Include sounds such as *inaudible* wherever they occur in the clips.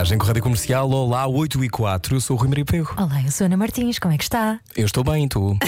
Viagem com a Rádio Comercial. Olá, 8 e 4. Eu sou o Rui Maria Pego. Olá, eu sou Ana Martins, como é que está? *laughs* Eu estou bem, tu?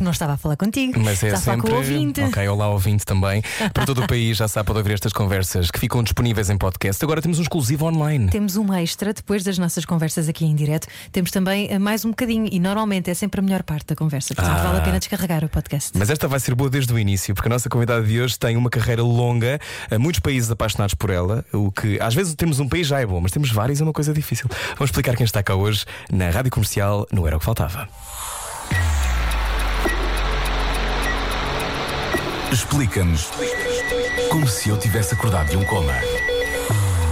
Não estava a falar contigo, Mas é está a falar sempre. com o ouvinte. Ok, olá, ouvinte também. Para todo o *laughs* país já sabe pode ouvir estas conversas que ficam disponíveis em podcast. Agora temos um exclusivo online. Temos um extra depois das nossas conversas aqui em direto. Temos também eh, mais um bocadinho e normalmente é sempre a melhor parte da conversa. Portanto, Ah. vale a pena descarregar o podcast. Mas esta vai ser boa desde o início, porque a nossa convidada de hoje tem uma carreira longa, há muitos países apaixonados por ela, o que às vezes temos um país já é bom, mas temos vários é uma coisa difícil. Vamos explicar quem está cá hoje na Rádio Comercial, no Era o que Faltava. Explica-nos como se eu tivesse acordado de um coma.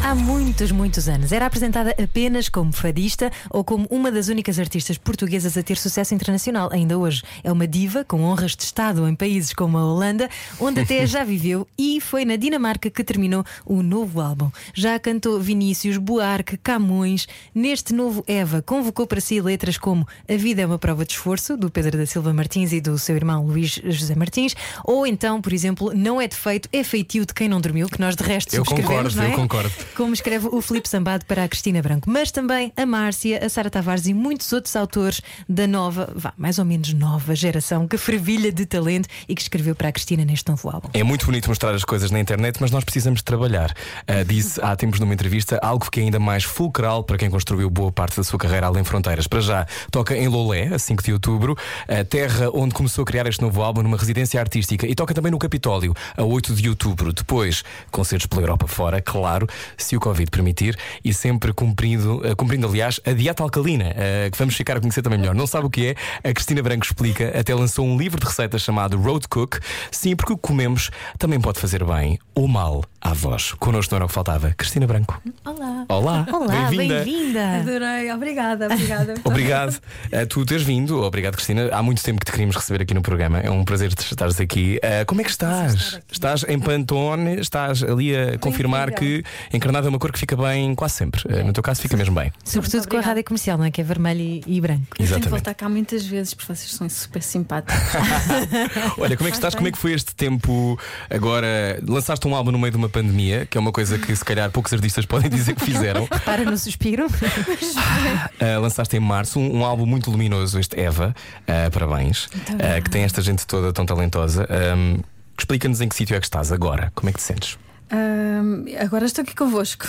Há muitos, muitos anos era apresentada apenas como fadista ou como uma das únicas artistas portuguesas a ter sucesso internacional. Ainda hoje é uma diva com honras de Estado em países como a Holanda, onde até *laughs* já viveu, e foi na Dinamarca que terminou o novo álbum. Já cantou Vinícius, Buarque, Camões. Neste novo Eva, convocou para si letras como A Vida é uma Prova de Esforço, do Pedro da Silva Martins e do seu irmão Luís José Martins, ou então, por exemplo, Não é defeito, é feitio de quem não dormiu, que nós de resto Eu subscrevemos, concordo, não é? eu concordo. Como escreve o Filipe Sambado para a Cristina Branco, mas também a Márcia, a Sara Tavares e muitos outros autores da nova, vá, mais ou menos nova geração que fervilha de talento e que escreveu para a Cristina neste novo álbum. É muito bonito mostrar as coisas na internet, mas nós precisamos trabalhar. Ah, disse há tempos numa entrevista algo que é ainda mais fulcral para quem construiu boa parte da sua carreira além fronteiras. Para já, toca em Lolé, a 5 de outubro, a terra onde começou a criar este novo álbum numa residência artística, e toca também no Capitólio, a 8 de outubro. Depois, concertos pela Europa fora, claro, se o Covid permitir, e sempre cumprindo, ah, cumprindo aliás, a dieta alcalina, ah, que vamos ficar a conhecer também melhor. Não sabe o que é? A Cristina Branco explica, até lançou um livro de receitas chamado Road Cook. Sim, porque o que comemos também pode fazer bem ou mal à voz. Connosco não era o que faltava. Cristina Branco. Olá. Olá, Olá, bem-vinda. bem-vinda! Adorei, obrigada, obrigada. *laughs* Obrigado a tu teres vindo. Obrigado, Cristina. Há muito tempo que te queríamos receber aqui no programa. É um prazer te estares aqui. Ah, como é que estás? Estás em Pantone? Estás ali a confirmar que encarnado é uma cor que fica bem quase sempre. Ah, no teu caso, fica mesmo bem. Sobretudo com a rádio comercial, não é? Que é vermelho e, e branco. Eu tenho que Exatamente. voltar cá muitas vezes porque vocês são super simpáticos. *laughs* *laughs* Olha, como é que estás? Como é que foi este tempo agora? Lançaste um álbum no meio de uma pandemia, que é uma coisa que se calhar poucos artistas podem dizer que fizeram. *laughs* Para no suspiro. Uh, *laughs* lançaste em março um, um álbum muito luminoso, este Eva. Uh, parabéns. Uh, que tem esta gente toda tão talentosa. Um, Explica-nos em que sítio é que estás agora. Como é que te sentes? Ahm, agora estou aqui convosco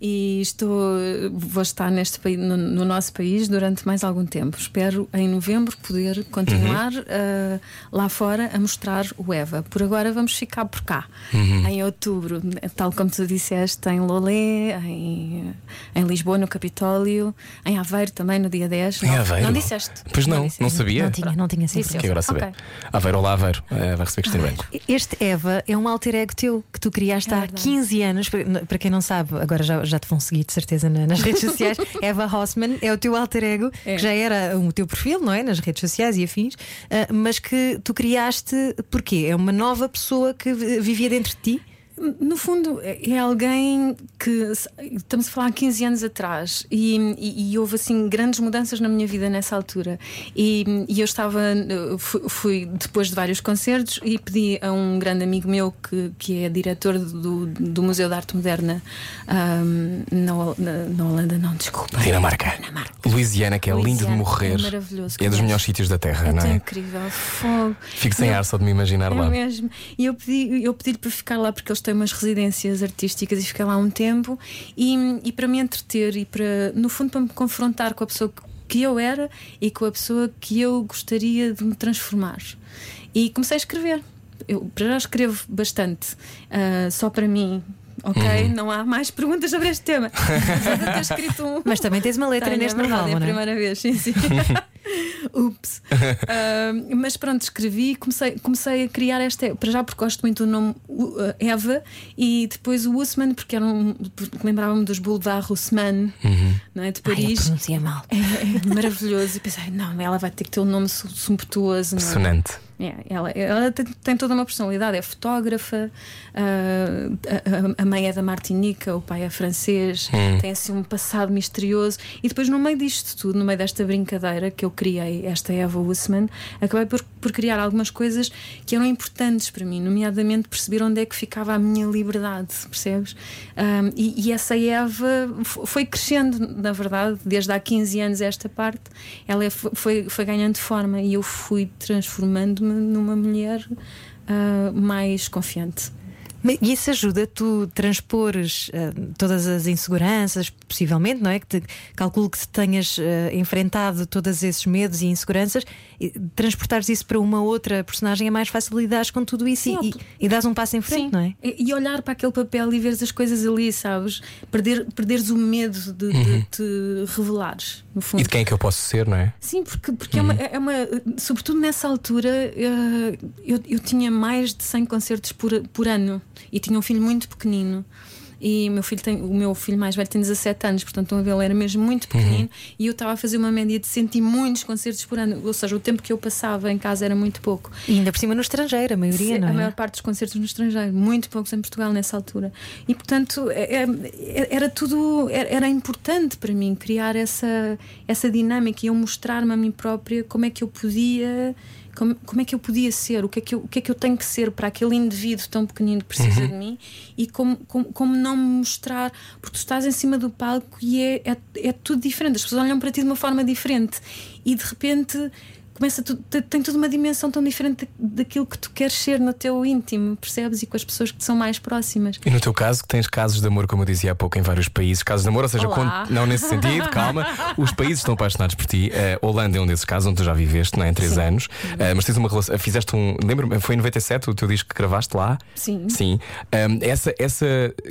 e estou, vou estar neste país, no, no nosso país durante mais algum tempo. Espero em novembro poder continuar ah, lá fora a mostrar o Eva. Por agora vamos ficar por cá. Em outubro, tal como tu disseste, em Lolé, em, em Lisboa, no Capitólio, em Aveiro também no dia 10. Em não, Aveiro? Não disseste? Pois não, disseste. não sabia. Não tinha, não tinha sido. Que agora saber. Ok. Aveiro, olá, Aveiro. Uh, vai receber Cristina Branco. Este Eva é um alter ego teu que tu criaste É há verdade. 15 anos. Para- quem não sabe, agora já, já te vão seguir de certeza na- nas redes sociais. *laughs* Eva Hossman é o teu alter ego, É. que já era o teu perfil, não é? Nas redes sociais e afins, ah, mas que tu criaste porque é uma nova pessoa que vi- vivia dentro de ti. No fundo, é alguém que estamos a falar há 15 anos atrás e, e- e houve assim grandes mudanças na minha vida nessa altura. E, e eu estava, fui, fui depois de vários concertos e pedi a um grande amigo meu que, que é diretor do, do Museu de Arte Moderna ahm, na, na- Holanda, não, desculpa. Dinamarca. Dinamarca. Louisiana, que é lindo de Louisiana, morrer. é maravilhoso. É dos que melhores sítios da Terra, É não é? incrível, fogo. Fico sem ar só de me imaginar é lá. mesmo. E eu pedi, eu pedi-lhe para ficar lá porque eles têm umas residências artísticas e fiquei lá um tempo e, e para me entreter e para, no fundo, para me confrontar com a pessoa que- eu era e com a pessoa que eu gostaria de me transformar. E comecei a escrever. Eu para já escrevo bastante, ah, só para mim. Ok, Uhum. não há mais perguntas sobre este tema. *laughs* Ter escrito um, Mas também tens uma letra tenho, neste é verdade, novel, é a é? primeira vez, sim, sim. *laughs* Ups. *laughs* Ah, mas pronto, escrevi e comecei, comecei a criar esta. Para já, porque gosto muito do nome uh, Eva e depois o Usman, porque, era um, lembrava-me dos Boulevard Haussmann, não é? de Ai, Paris. pronuncia mal. É, é maravilhoso. E pensei, não, ela vai ter que ter um nome su- sumptuoso. Não é? Sonante. Ela, ela tem, tem, toda uma personalidade, é fotógrafa, uh, a, a, mãe é da Martinica, o pai é francês, hum. tem assim um passado misterioso. E depois, no meio disto tudo, no meio desta brincadeira que eu criei, esta Eva Usman, acabei por, por criar algumas coisas que eram importantes para mim, nomeadamente perceber onde é que ficava a minha liberdade, percebes? Um, e, e, essa Eva foi crescendo, na verdade, desde há 15 anos esta parte, ela é, foi, foi ganhando forma e eu fui transformando-me numa mulher uh, mais confiante. E isso ajuda tu transpores uh, todas as inseguranças, possivelmente, não é? Que te, calculo que tenhas uh, enfrentado todos esses medos e inseguranças, e transportares isso para uma outra personagem é mais fácil lidar com tudo isso Sim, e, e, e dás um passo em frente, Sim. não é? E, e, olhar para aquele papel e veres as coisas ali, sabes? Perder, perderes o medo de, uhum. de te revelares, no fundo. E de quem é que eu posso ser, não é? Sim, porque, porque uhum. é, uma, é uma. Sobretudo nessa altura, uh, eu, eu tinha mais de 100 concertos por, por ano e tinha um filho muito pequenino e o meu filho tem, o meu filho mais velho tem 17 anos, portanto ele era mesmo muito pequenino uhum. e eu estava a fazer uma média de 100 e muitos concertos por ano, ou seja, o tempo que eu passava em casa era muito pouco. E ainda por cima no estrangeiro, a maioria, não é? A maior parte dos concertos no estrangeiro, muito poucos em Portugal nessa altura. E portanto é, é, era tudo, era importante para mim criar essa, essa dinâmica e eu mostrar-me a mim própria como é que eu podia como, como é que eu podia ser, o que é que eu, o que é que eu tenho que ser para aquele indivíduo tão pequenino que precisa uhum. de mim? E como, como, como, não me mostrar, porque tu estás em cima do palco e é, é, é tudo diferente, as pessoas olham para ti de uma forma diferente. E de repente começa tu, tem toda uma dimensão tão diferente daquilo que tu queres ser no teu íntimo, percebes? E com as pessoas que te são mais próximas. E no teu caso, que tens casos de amor, como eu dizia há pouco, em vários países, casos de amor, ou seja, quando, não nesse sentido, *laughs* calma, os países estão apaixonados por ti. Uh, Holanda é um desses casos onde tu já viveste, não é? Em três Sim. anos, uh, mas tens uma relação, fizeste um, lembro-me, foi em 97 o teu disco que gravaste lá? Sim. Sim. Um, ehm, essa, essa,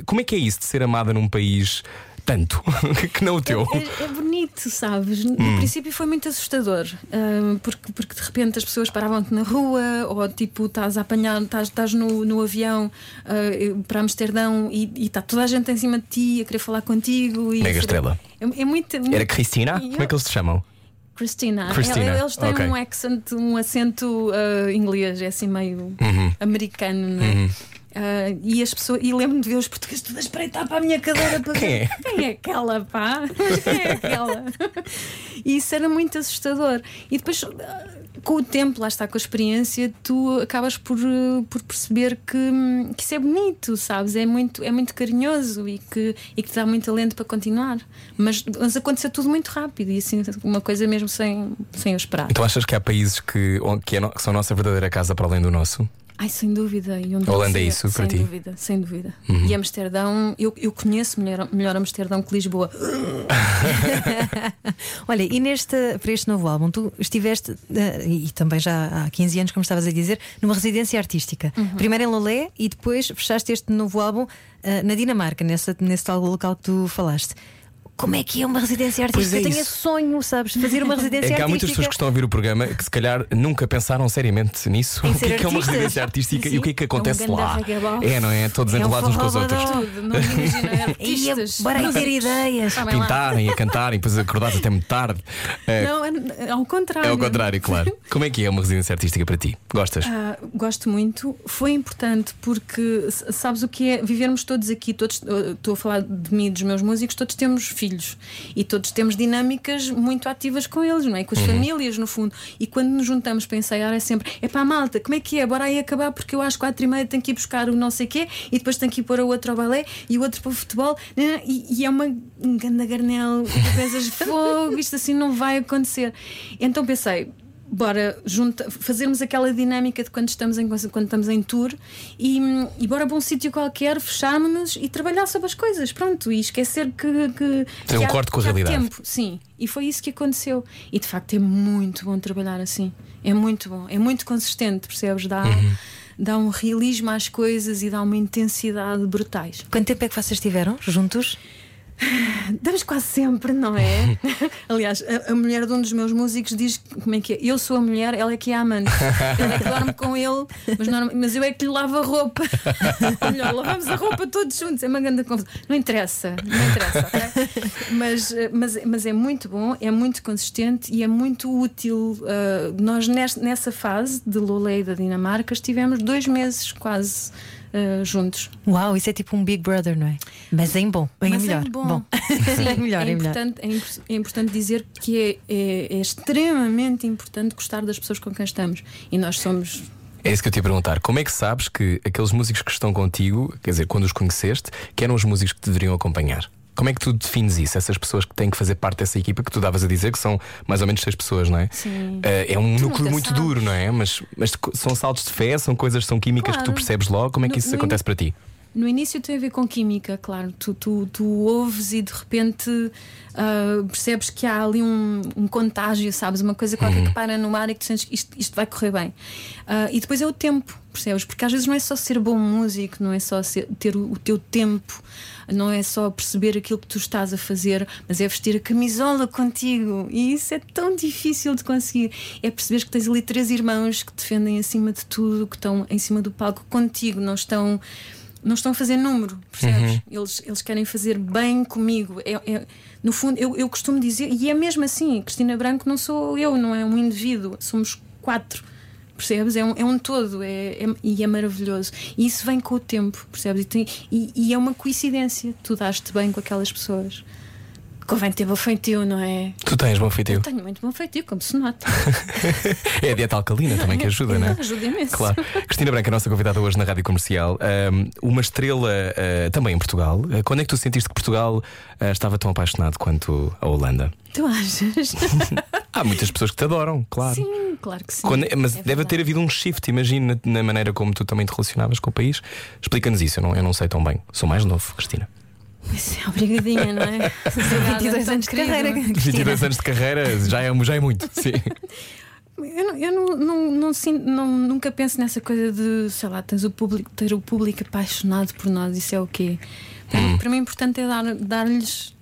como é que é isso de ser amada num país? Tanto *laughs* que não o teu. É, é, é bonito, sabes? No hum. princípio foi muito assustador, uh, porque, porque de repente as pessoas paravam-te na rua, ou tipo, estás a apanhar, estás, estás no, no avião uh, para Amsterdão e está toda a gente em cima de ti a querer falar contigo. E Mega estrela. É, é muito, muito, Era Cristina? Como é que eles te chamam? Cristina. Cristina. Eles têm okay. um accent, um acento uh, inglês, é assim meio uhum. americano, não é? Uhum. Uh, e as pessoas, e lembro-me de ver os portugueses todos a espreitar para a minha cadeira para Quem *laughs* é? Quem é aquela, pá? Quem é aquela? e isso era muito assustador. E depois, com o tempo, lá está, com a experiência, tu acabas por, por perceber que, que isso é bonito, sabes? É muito, é muito carinhoso e que, e que te dá muito talento para continuar. Mas, mas aconteceu tudo muito rápido e assim, uma coisa mesmo sem, sem eu esperar. Então achas que há países que, que, é, que são a nossa verdadeira casa para além do nosso? Ai, sem dúvida. E onde Holanda é isso para sem ti? Sem dúvida, sem dúvida. Uhum. E Amsterdão, eu, eu conheço melhor, melhor Amsterdão que Lisboa. *laughs* Olha, e neste, para este novo álbum, tu estiveste, uh, e também já há 15 anos, como estavas a dizer, numa residência artística. Uhum. Primeiro em Lolé e depois fechaste este novo álbum uh, na Dinamarca, nessa, nesse tal local que tu falaste como é que é uma residência artística? É eu tenho esse sonho, sabes, fazer uma residência *laughs* artística. É que há muitas pessoas que estão a ouvir o programa que se calhar nunca pensaram seriamente nisso. o que é, que é uma residência artística Sim. e o que é que acontece é um lá? É, não é? Todos é enrolados uns com os outros. Tudo. Não *laughs* imagina artistas. Bora aí ter ideias. Tá Pintarem, a cantarem, depois acordados até muito tarde. É, não, é ao contrário. É ao contrário, claro. *laughs* Como é que é uma residência artística para ti? Gostas? Ah, gosto muito. Foi importante porque sabes o que é vivermos todos aqui, todos, estou a falar de mim e dos meus músicos, todos temos filhos e todos temos dinâmicas muito ativas com eles, não é? Com as uhum. famílias, no fundo. E quando nos juntamos para ensaiar, é sempre: é a malta, como é que é? Bora aí acabar, porque eu às quatro e meia tenho que ir buscar o não sei quê e depois tenho que ir pôr o outro ao balé e o outro para o futebol. Né? E, e é uma um ganda garnel, pensas, *laughs* fogo, isto assim não vai acontecer. Então pensei, bora junta, fazermos aquela dinâmica de quando estamos em, quando estamos em tour e, e bora para um sítio qualquer, fecharmos-nos e trabalhar sobre as coisas, pronto, e esquecer que. que Tem um há, corte com a realidade. Tempo. Sim, e foi isso que aconteceu. E de facto é muito bom trabalhar assim. É muito bom, é muito consistente, percebes? Dá. Uhum. Dá um realismo às coisas e dá uma intensidade brutais. Quanto tempo é que vocês tiveram juntos? Damos quase sempre, não é? *laughs* Aliás, a, a, mulher de um dos meus músicos diz como é que é? Eu sou a mulher, ela é que é a amante. Ela é que dorme com ele, mas, não, mas eu é que lhe lavo a roupa. Ou *laughs* melhor, lavamos a roupa todos juntos. É uma grande confusão. Não interessa, não interessa, okay? mas, mas, mas é muito bom, é muito consistente e é muito útil. Uh, nós, nessa fase de Lolé da Dinamarca, estivemos dois meses quase uh, juntos. Uau, isso é tipo um Big Brother, não é? Mas em bom, bem Mas melhor. Em bom. bom. *laughs* Sim, é melhor, é, importante, é, melhor. é, importante dizer que é, é, é extremamente importante gostar das pessoas com quem estamos. E nós somos é isso que eu te ia perguntar. Como é que sabes que aqueles músicos que estão contigo, quer dizer, quando os conheceste, que eram os músicos que te deveriam acompanhar? Como é que tu defines isso? Essas pessoas que têm que fazer parte dessa equipa que tu davas a dizer que são mais ou menos seis pessoas, não é? Sim. Uh, é um tu núcleo muito sabes. duro, não é? Mas, mas são saltos de fé, são coisas, são químicas claro. que tu percebes logo. Como é que no, isso acontece in... para ti? No início tem a ver com química, claro. Tu, tu, tu ouves e de repente uh, percebes que há ali um, um, contágio, sabes? Uma coisa qualquer uhum. que para no ar e que tu sentes que isto, isto vai correr bem. Uh, e depois é o tempo, percebes? Porque às vezes não é só ser bom músico, não é só ser, ter o, o teu tempo não é só perceber aquilo que tu estás a fazer, mas é vestir a camisola contigo. E isso é tão difícil de conseguir. É perceber que tens ali três irmãos que defendem acima de tudo, que estão em cima do palco contigo, não estão. Não estão a fazer número, percebes? Uhum. Eles, eles querem fazer bem comigo. É, é, no fundo, eu, eu costumo dizer, e é mesmo assim: Cristina Branco não sou eu, não é um indivíduo, somos quatro percebes? É um, é um todo é, é, e é maravilhoso. E isso vem com o tempo, percebes? E, tem, e, e é uma coincidência. Tu daste bem com aquelas pessoas. Convém ter bom feitio, não é? Tu tens bom feitio? Eu tenho muito bom feitio, como se nota. *laughs* é a dieta alcalina também que ajuda, não é? *laughs* Ajuda imenso. Claro. Cristina Branca, nossa convidada hoje na Rádio Comercial, uma estrela uh, também em Portugal. Uh, quando é que tu sentiste que Portugal uh, estava tão apaixonado quanto a Holanda? Tu achas? *laughs* Há muitas pessoas que te adoram, claro. Sim, claro que sim. Quando, mas é deve ter havido um shift, imagina, na, na, maneira como tu também te relacionavas com o país. Explica-nos isso, eu não, eu não sei tão bem. Sou mais novo, Cristina. É, obrigadinha, não é? *laughs* 22 anos de carreira. 22 anos de carreira já é, já é muito, sim. Eu, não, eu não, não, não, não, nunca penso nessa coisa de, sei lá, tens o público, ter o público apaixonado por nós, isso é o quê? Para, hum. mim, para mim, o importante é dar, dar-lhes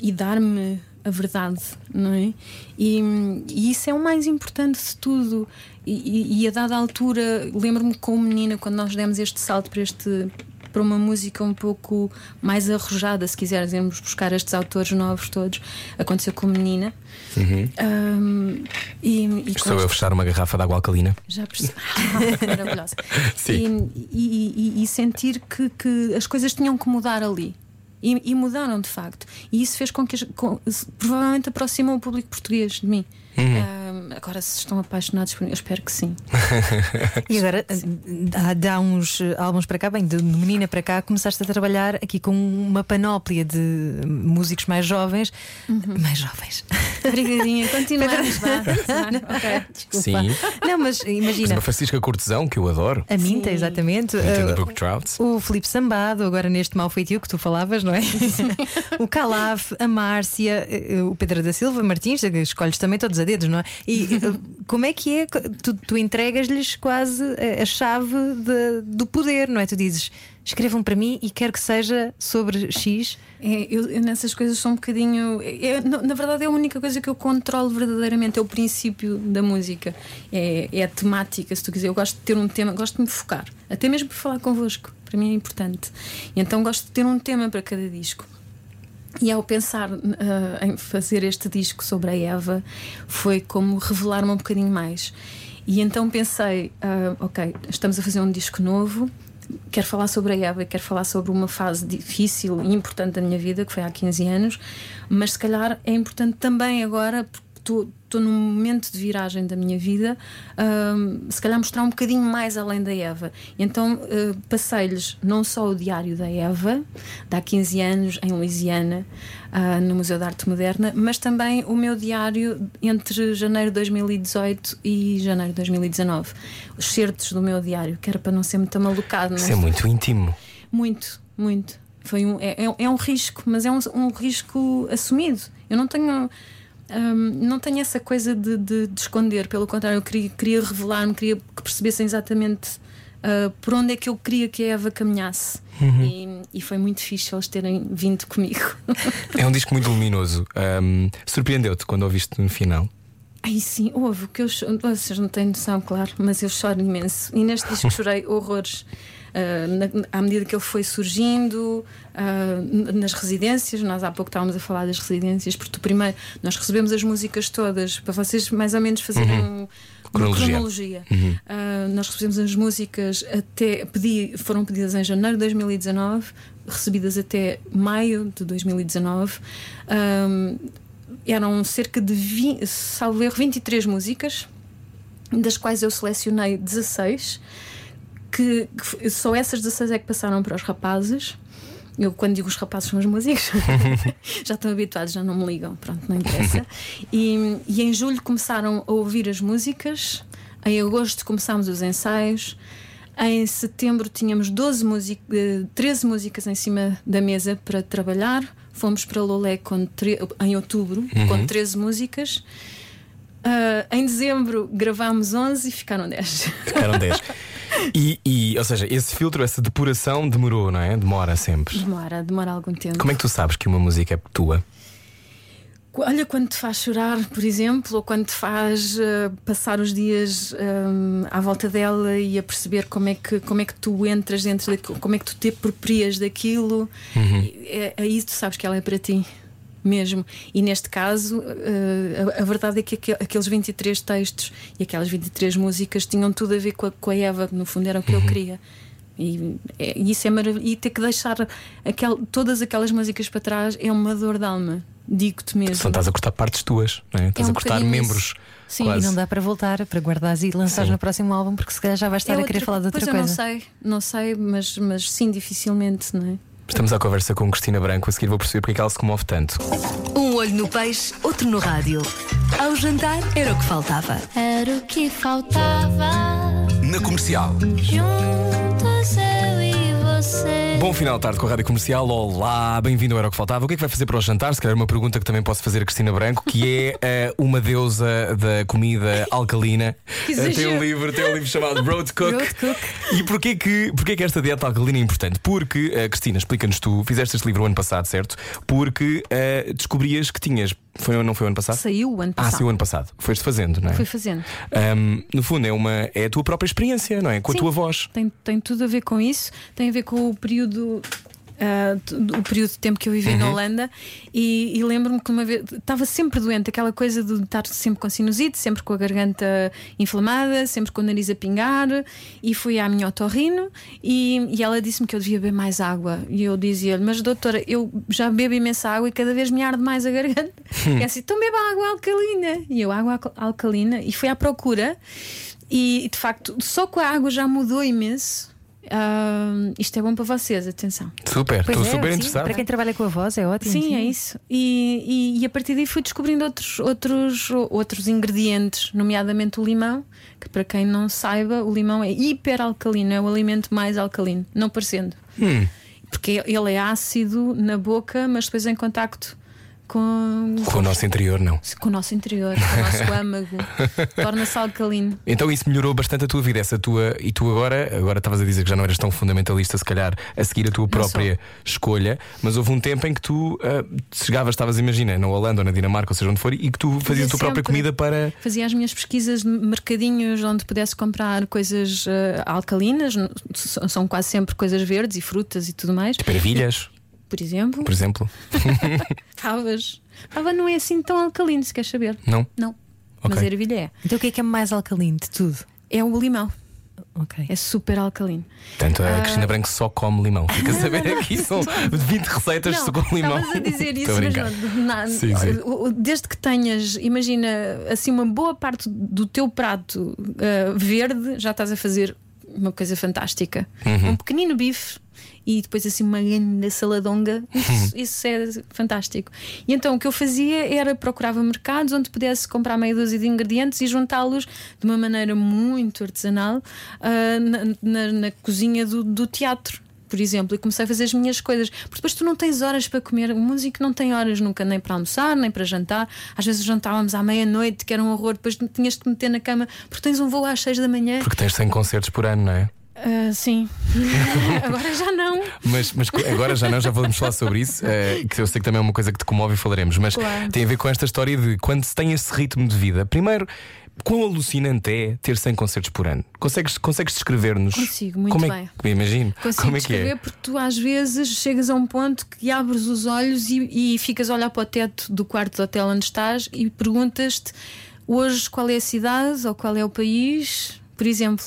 e dar-me a verdade, não é? E, e, isso é o mais importante de tudo. E, e, e a dada altura, lembro-me como menina, quando nós demos este salto para este para uma música um pouco mais arrojada, se quiseres irmos buscar estes autores novos todos. Aconteceu com Menina. Uhum. Um, e, e Estou a fechar uma garrafa de água alcalina. Já percebi. *laughs* Maravilhosa. *laughs* Sim. E, e, e sentir que, que as coisas tinham que mudar ali. E, e, mudaram de facto. E isso fez com que com, provavelmente aproximou o público português de mim. Uhum. agora, se estão apaixonados por mim, eu espero que sim. *laughs* e agora, há, dá uns álbuns para cá, bem, de menina para cá, começaste a trabalhar aqui com uma panóplia de músicos mais jovens. Uhum. Mais jovens. *laughs* Obrigadinha, continuamos. okay, sim. Não, mas imagina. a Francisca Cortesão, que eu adoro. A Minta, sim. exatamente. Uh, o Felipe Sambado, agora neste mal feitio que tu falavas, não é? *laughs* o Calaf, a Márcia, eh, o Pedro da Silva Martins, escolhes também todos a dedos, não é? E *laughs* como é que é? Tu, tu entregas-lhes quase a, a chave de, do poder, não é? Tu dizes escrevam para mim e quero que seja sobre X. É, eu, eu, nessas coisas sou um bocadinho. É, na verdade, é a única coisa que eu controlo verdadeiramente é o princípio da música, é, é, a temática, se tu quiser. Eu gosto de ter um tema, gosto de me focar, até mesmo para falar convosco, para mim é importante. E então gosto de ter um tema para cada disco. E ao pensar uh, em fazer este disco sobre a Eva, foi como revelar-me um bocadinho mais. E então pensei: uh, ok, estamos a fazer um disco novo, quero falar sobre a Eva, quero falar sobre uma fase difícil e importante da minha vida, que foi há 15 anos, mas se calhar é importante também agora, porque estou num momento de viragem da minha vida, se calhar mostrar um bocadinho mais além da Eva. Então uh, passei-lhes não só o diário da Eva, de há 15 anos, em Louisiana, uh, no Museu de Arte Moderna, mas também o meu diário entre janeiro de 2018 e janeiro de 2019. Os certos do meu diário, que era para não ser muito malucado. Isso é muito íntimo. Muito, muito. Foi um, é, é, é um risco, mas é um, um risco assumido. Eu não tenho um, não tenho essa coisa de, de, de, esconder, pelo contrário, eu queria, queria revelar-me, queria que percebessem exatamente uh, por onde é que eu queria que a Eva caminhasse. Uhum. E, e, foi muito fixe eles terem vindo comigo. *laughs* É um disco muito luminoso. Um, Surpreendeu-te quando ouviste no final? Ai sim, houve, que eu vocês não têm noção, claro, mas eu choro imenso. E neste disco *laughs* chorei horrores. Uh, na, à medida que ele foi surgindo, uh, nas residências, nós há pouco estávamos a falar das residências, porque primeiro nós recebemos as músicas todas para vocês mais ou menos fazerem uhum. cronologia. cronologia. Uhum. Uh, nós recebemos as músicas até pedi, foram pedidas em janeiro de 2019, recebidas até maio de 2019. Um, eram cerca de 20, salvo erro, 23 músicas, das quais eu selecionei 16, que, que só essas 16 é que passaram para os rapazes. Eu, quando digo os rapazes, são os músicos, *laughs* já estão habituados, já não me ligam, pronto, não interessa. E, e em julho começaram a ouvir as músicas, em agosto começámos os ensaios. Em setembro tínhamos 12 13 músicas em cima da mesa para trabalhar. Fomos para Lolé com em outubro uhum. com 13 músicas. Uh, em dezembro gravámos 11 e ficaram 10. *laughs* Ficaram 10. E, e, ou seja, esse filtro, essa depuração demorou, não é? Demora sempre. Demora, demora algum tempo. Como é que tu sabes que uma música é tua? Olha, quando te faz chorar, por exemplo, ou quando te faz uh, passar os dias um, à volta dela e a perceber como é que, como é que tu entras dentro daquilo, como é que tu te aproprias daquilo, uhum. é, aí é tu sabes que ela é para ti mesmo. E neste caso, uh, a, a, verdade é que aqueles 23 textos e aquelas 23 músicas tinham tudo a ver com a, com a Eva, que no fundo era o que uhum. eu queria. E, é, isso é maravilhoso. E ter que deixar aquel, todas aquelas músicas para trás é uma dor de alma. Digo-te mesmo. Só estás a cortar partes tuas, não é? estás é um a cortar membros. Sim, quase. e não dá para voltar, para guardar e lançar no próximo álbum, porque se calhar já vais estar é a querer falar de outra pois coisa. não sei, não sei, mas, mas sim, dificilmente, não é? Estamos à conversa com Cristina Branco, a seguir vou perceber porque é ela se comove tanto. Um olho no peixe, outro no rádio. Ao jantar era o que faltava. Era o que faltava. Na comercial. Juntos eu e você. Bom final de tarde com a Rádio Comercial. Olá, bem-vindo ao Era o que Faltava. O que é que vai fazer para o jantar? Se calhar uma pergunta que também posso fazer a Cristina Branco, que é uh, *laughs* uma deusa da comida alcalina. *laughs* Uh, tem um livro, tem um livro chamado Road Cook. Road Cook. E porquê que, porquê que esta dieta alcalina é importante? Porque, uh, Cristina, explica-nos tu, fizeste este livro o ano passado, certo? Porque descobrias que tinhas foi não foi o ano passado? Saiu o ano passado. Ah, saiu o ano passado. Foste fazendo, não é? Fui fazendo. Um, no fundo, é, uma, é a tua própria experiência, não é? Com Sim, a tua voz. Tem, tem tudo a ver com isso, tem a ver com o período uh, o período de tempo que eu vivi uhum. na Holanda e, e lembro-me que uma vez estava sempre doente, aquela coisa de estar sempre com sinusite, sempre com a garganta inflamada, sempre com o nariz a pingar. E fui à minha otorrino e, e ela disse-me que eu devia beber mais água. E eu dizia-lhe, mas doutora, eu já bebo imensa água e cada vez me arde mais a garganta. Hum. E é assim, então beba água alcalina. E eu, água alcalina, e fui à procura. E de facto, só com a água já mudou imenso Uh, isto é bom para vocês, atenção. Super, estou é, super sim, interessado. Para quem trabalha com a voz é ótimo. Sim, sim. é isso. E, e, e, a partir daí fui descobrindo outros, outros, outros ingredientes, nomeadamente o limão, que para quem não saiba, o limão é hiperalcalino, é o alimento mais alcalino, não parecendo. Hum. Porque ele é ácido na boca, mas depois em contacto com, com o nosso interior, não. Com o nosso interior, com o nosso *laughs* âmago. Torna-se alcalino. Então isso melhorou bastante a tua vida, essa tua. E tu agora, agora estavas a dizer que já não eras tão fundamentalista, se calhar, a seguir a tua própria escolha, mas houve um tempo em que tu uh, chegavas, estavas, imagina, na Holanda ou na Dinamarca, ou seja onde for, e que tu fazias a tua própria comida para. Fazia as minhas pesquisas de mercadinhos onde pudesse comprar coisas uh, alcalinas, são quase sempre coisas verdes e frutas e tudo mais. Tipo ervilhas por exemplo. Por exemplo. *laughs* Favas. Fava não é assim tão alcalino, se queres saber. Não? Não. Okay. Mas ervilha é. Então o que é que é mais alcalino de tudo? É o limão. Okay. É super alcalino. Portanto, a uh... Cristina Branco só come limão. Fica a saber *laughs* aqui são 20 receitas não, só com limão. Estavas a dizer isso, mas não, sim, sim. desde que tenhas, imagina, assim, uma boa parte do teu prato uh, verde, já estás a fazer uma coisa fantástica. Uhum. Um pequenino bife e depois assim uma grande saladonga. Isso, uhum. isso é fantástico. E então o que eu fazia era procurava mercados onde pudesse comprar meia dúzia de ingredientes e juntá-los de uma maneira muito artesanal uh, na, na, na, cozinha do, do teatro por exemplo, e comecei a fazer as minhas coisas. Porque depois tu não tens horas para comer. O músico não tem horas nunca, nem para almoçar, nem para jantar. Às vezes jantávamos à meia-noite, que era um horror. Depois tinhas de te meter na cama porque tens um voo às seis da manhã. Porque tens 100 concertos por ano, não é? Ah, sim. *laughs* Agora já não. Mas, mas agora já não, já vamos falar sobre isso, eh, que eu sei que também é uma coisa que te comove e falaremos. Mas Claro. tem a ver com esta história de quando se tem esse ritmo de vida. Primeiro, quão alucinante é ter 100 concertos por ano? Consegues, consegues descrever-nos? Consigo, muito como é, bem. que- Imagino. Consigo como é que descrever é? porque tu às vezes chegas a um ponto que abres os olhos e, e ficas a olhar para o teto do quarto do hotel onde estás e perguntas-te hoje qual é a cidade ou qual é o país, por exemplo.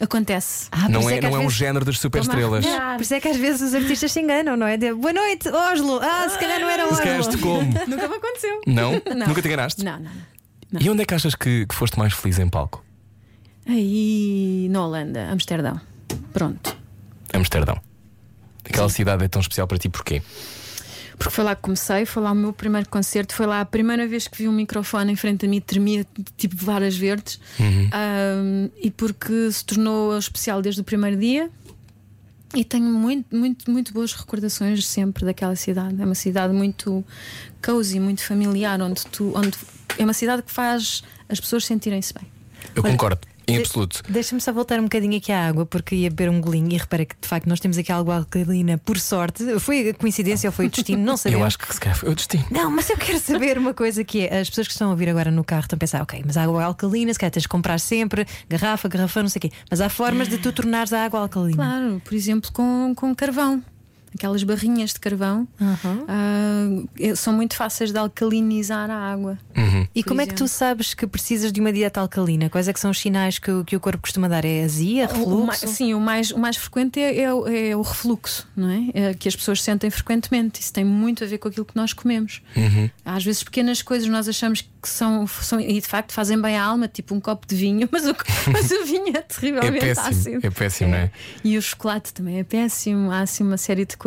Acontece. Ah, Não é, que às não é um vezes- género das superestrelas. Por isso é que às vezes os artistas se enganam, não é? De, Boa noite, Oslo! Ah, se calhar não era Se calhar Oslo. como? *laughs* Nunca me aconteceu. Não? Não. Nunca te enganaste? Não, não, não. E onde é que achas que, que foste mais feliz em palco? Aí na Holanda, Amsterdão. Pronto. Amsterdão. Aquela cidade é tão especial para ti porquê? Porque foi lá que comecei, foi lá o meu primeiro concerto, foi lá a primeira vez que vi um microfone em frente a mim, tremia tipo varas verdes, Ahm, e porque se tornou especial desde o primeiro dia. E tenho muito, muito, muito boas recordações sempre daquela cidade. É uma cidade muito cozy, muito familiar, onde tu, onde é uma cidade que faz as pessoas sentirem-se bem. Eu Olha, concordo, em de- absoluto. Deixa-me só voltar um bocadinho aqui à água, porque ia beber um golinho e repara que de facto nós temos aqui água alcalina, por sorte. Foi a coincidência ou foi o destino? Não *laughs* sabemos. Eu acho que se calhar foi o destino. Não, mas eu quero saber uma coisa que é: as pessoas que estão a ouvir agora no carro estão a pensar, ok, mas a água alcalina, se calhar tens de comprar sempre, garrafa, garrafão, não sei o quê. Mas há formas de tu tornares a água alcalina. Claro, por exemplo, com, com carvão. Aquelas barrinhas de carvão ah, é- são muito fáceis de alcalinizar a água. E Por como é que tu exemplo. sabes que precisas de uma dieta alcalina? Quais é que são os sinais que, o- que o corpo costuma dar? É azia, O- o mais- refluxo? sim, o mais, o mais frequente é, é o- é o refluxo, não é? É Que as pessoas sentem frequentemente. Isso tem muito a ver com aquilo que nós comemos. Às vezes, pequenas coisas nós achamos que são, são e de facto fazem bem à alma, tipo um copo de vinho, *laughs* mas o, mas o vinho é É terrivelmente péssimo, ácido. é péssimo, não é? E o chocolate também é péssimo. Há assim uma série de coisas,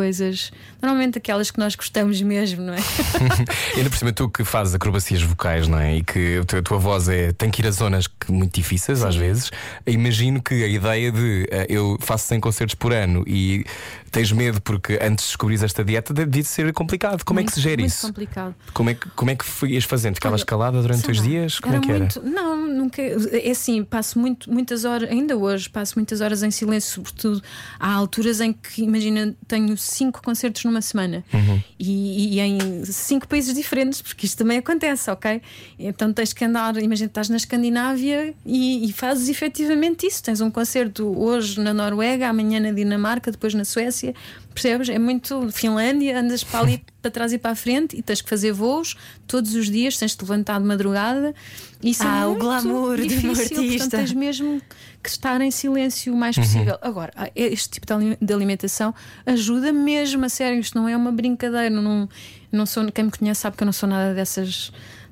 normalmente aquelas que nós gostamos mesmo, não é? *laughs* Ainda por cima, tu que fazes acrobacias vocais, não é? E que a tua, a tua voz é, tem que ir a zonas que, muito difíceis às vezes. Imagino que a ideia de eh, eu faço 100 concertos por ano e tens medo porque antes de descobrires esta dieta devia ser complicado. Como é que se gera muito isso? complicado. Como é que, como é que ias fazendo? Ficavas calada durante os dias? Como é que era? muito- Não, nunca. É assim, passo muito, muitas horas, ainda hoje, passo muitas horas em silêncio, sobretudo. Há alturas em que, imagina, tenho cinco concertos numa semana Uhum. e, e em cinco países diferentes, porque isto também acontece, ok? Então tens que andar, imagina, estás na Escandinávia e, e fazes efetivamente isso. Tens um concerto hoje na Noruega, amanhã na Dinamarca, depois na Suécia. Percebes? É muito Finlândia, andas para ali *laughs* para trás e para a frente e tens que fazer voos todos os dias, tens de levantar de madrugada. Isso Ah, é o glamour de um difícil, artista. Portanto, tens mesmo que estar em silêncio o mais Uhum. possível. Agora, ah, este tipo de alimentação ajuda mesmo a sério. Isto não é uma brincadeira. Não, não sou, quem me conhece sabe que eu não sou nada dessas.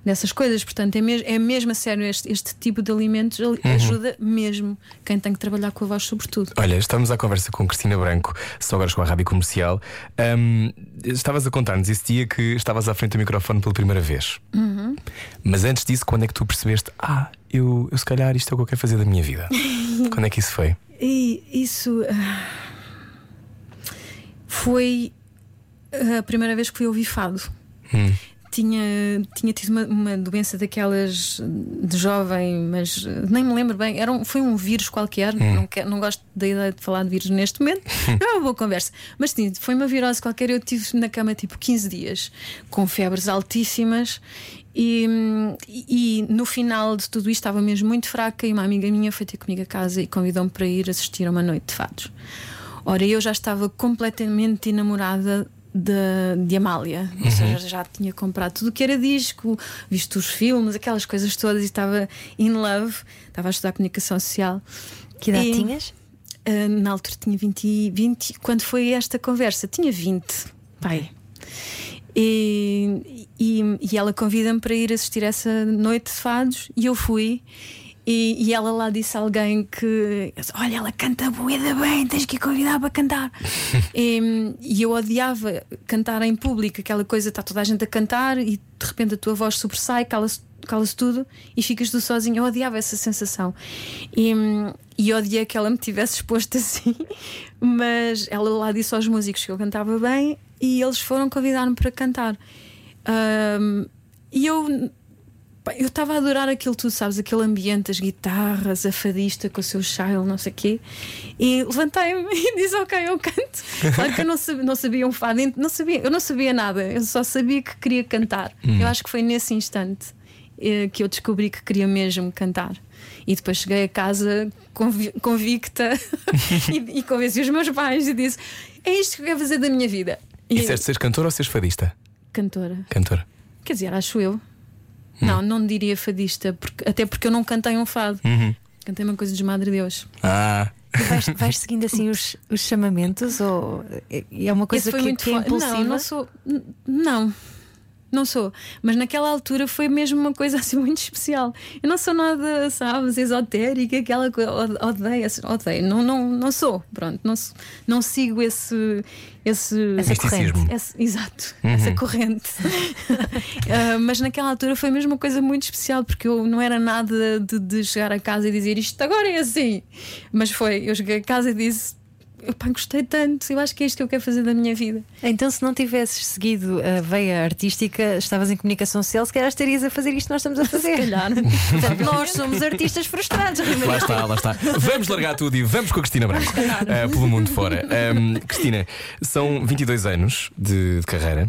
Dessas coisas, portanto, é mesmo, é mesmo a sério. Este, este tipo de alimentos ali- Uhum. ajuda mesmo quem tem que trabalhar com a voz, sobretudo. Olha, estamos à conversa com Cristina Branco, só agora com a rádio comercial. Ahm, estavas a contar-nos esse dia que estavas à frente do microfone pela primeira vez. Uhum. Mas antes disso, quando é que tu percebeste? Ah, eu, eu se calhar isto é o que eu quero fazer da minha vida. *laughs* quando é que isso foi? E isso ah, foi a primeira vez que fui ouvir fado. Hum. Tinha, tinha tido uma, uma doença daquelas de jovem, mas ah, nem me lembro bem. Era um- foi um vírus qualquer. Não, quero- não gosto da ideia de falar de vírus neste momento. *laughs* Não é uma boa conversa. Mas sim, foi uma virose qualquer. Eu tive na cama tipo 15 dias, com febres altíssimas. E, hum, e- e no final de tudo isto estava mesmo muito fraca. E uma amiga minha foi ter comigo a casa e convidou-me para ir assistir a uma noite de fados. Ora, eu já estava completamente enamorada de, de Amália, ou seja, já tinha comprado tudo o que era disco, visto os filmes, aquelas coisas todas, e estava in love. Estava a estudar comunicação social. Que idade E- tinhas? Uh, na altura tinha 20, 20. Quando foi esta conversa? Tinha 20. Pai. E, e, e ela convida-me para ir assistir essa noite de fados e eu fui. E, e ela lá disse a alguém que olha, ela canta boeda bem, tens que a convidar para cantar. *laughs* e, e eu odiava cantar em público, aquela coisa, está toda a gente a cantar e de repente a tua voz sobressai, cala-se cala-se tudo e ficas tu sozinho. Eu odiava essa sensação. E, e odiei que ela me tivesse exposto assim, *laughs* mas ela lá disse aos músicos que eu cantava bem e eles foram convidar-me para cantar. Ahm, e eu Pá, Eu estava a adorar aquilo tudo, sabes? Aquele ambiente, as guitarras, a fadista com o seu child, não sei o quê. E levantei-me *laughs* e disse: Ok, eu canto. Claro que eu não sabia, não sabia um fado, não sabia, eu não sabia nada, eu só sabia que queria cantar. Eu acho que foi nesse instante eh, que eu descobri que queria mesmo cantar. E depois cheguei a casa convi- convicta *laughs* e, e convenci os meus pais e disse: É isto que eu quero fazer da minha vida. E disseste seres cantora ou seres fadista? Cantora. Cantora. Quer dizer, acho eu. Não, não diria fadista, porque- até porque eu não cantei um fado. Cantei uma coisa de Madre Deus. Ah, E vais, vais seguindo assim os, os chamamentos ou é- uma coisa que, muito que é impulsiva? Não, não sou. Não. Não sou, mas naquela altura foi mesmo uma coisa *laughs* assim muito especial. Eu não sou nada, sabes, esotérica, aquela coisa, od- odeio, odeio. Não, não, não sou, pronto, não, não sigo esse. esse Essa corrente. esse- exato, essa corrente. Ah, *laughs* mas naquela altura foi mesmo uma coisa muito especial, porque eu não era nada de, de chegar a casa e dizer isto agora é assim. Mas foi, eu cheguei a casa e disse: Epá, gostei tanto, eu acho que é isto que eu quero fazer da minha vida. Então, se não tivesses seguido a veia artística, estavas em comunicação social, se calhar estarias a fazer isto que nós estamos a fazer. Se calhar. *laughs* Portanto, nós somos artistas frustrados, lá está, lá está. Vamos largar tudo e vamos com a Cristina Branco ah, pelo mundo fora. Ahm, Cristina, são 22 anos de, de carreira.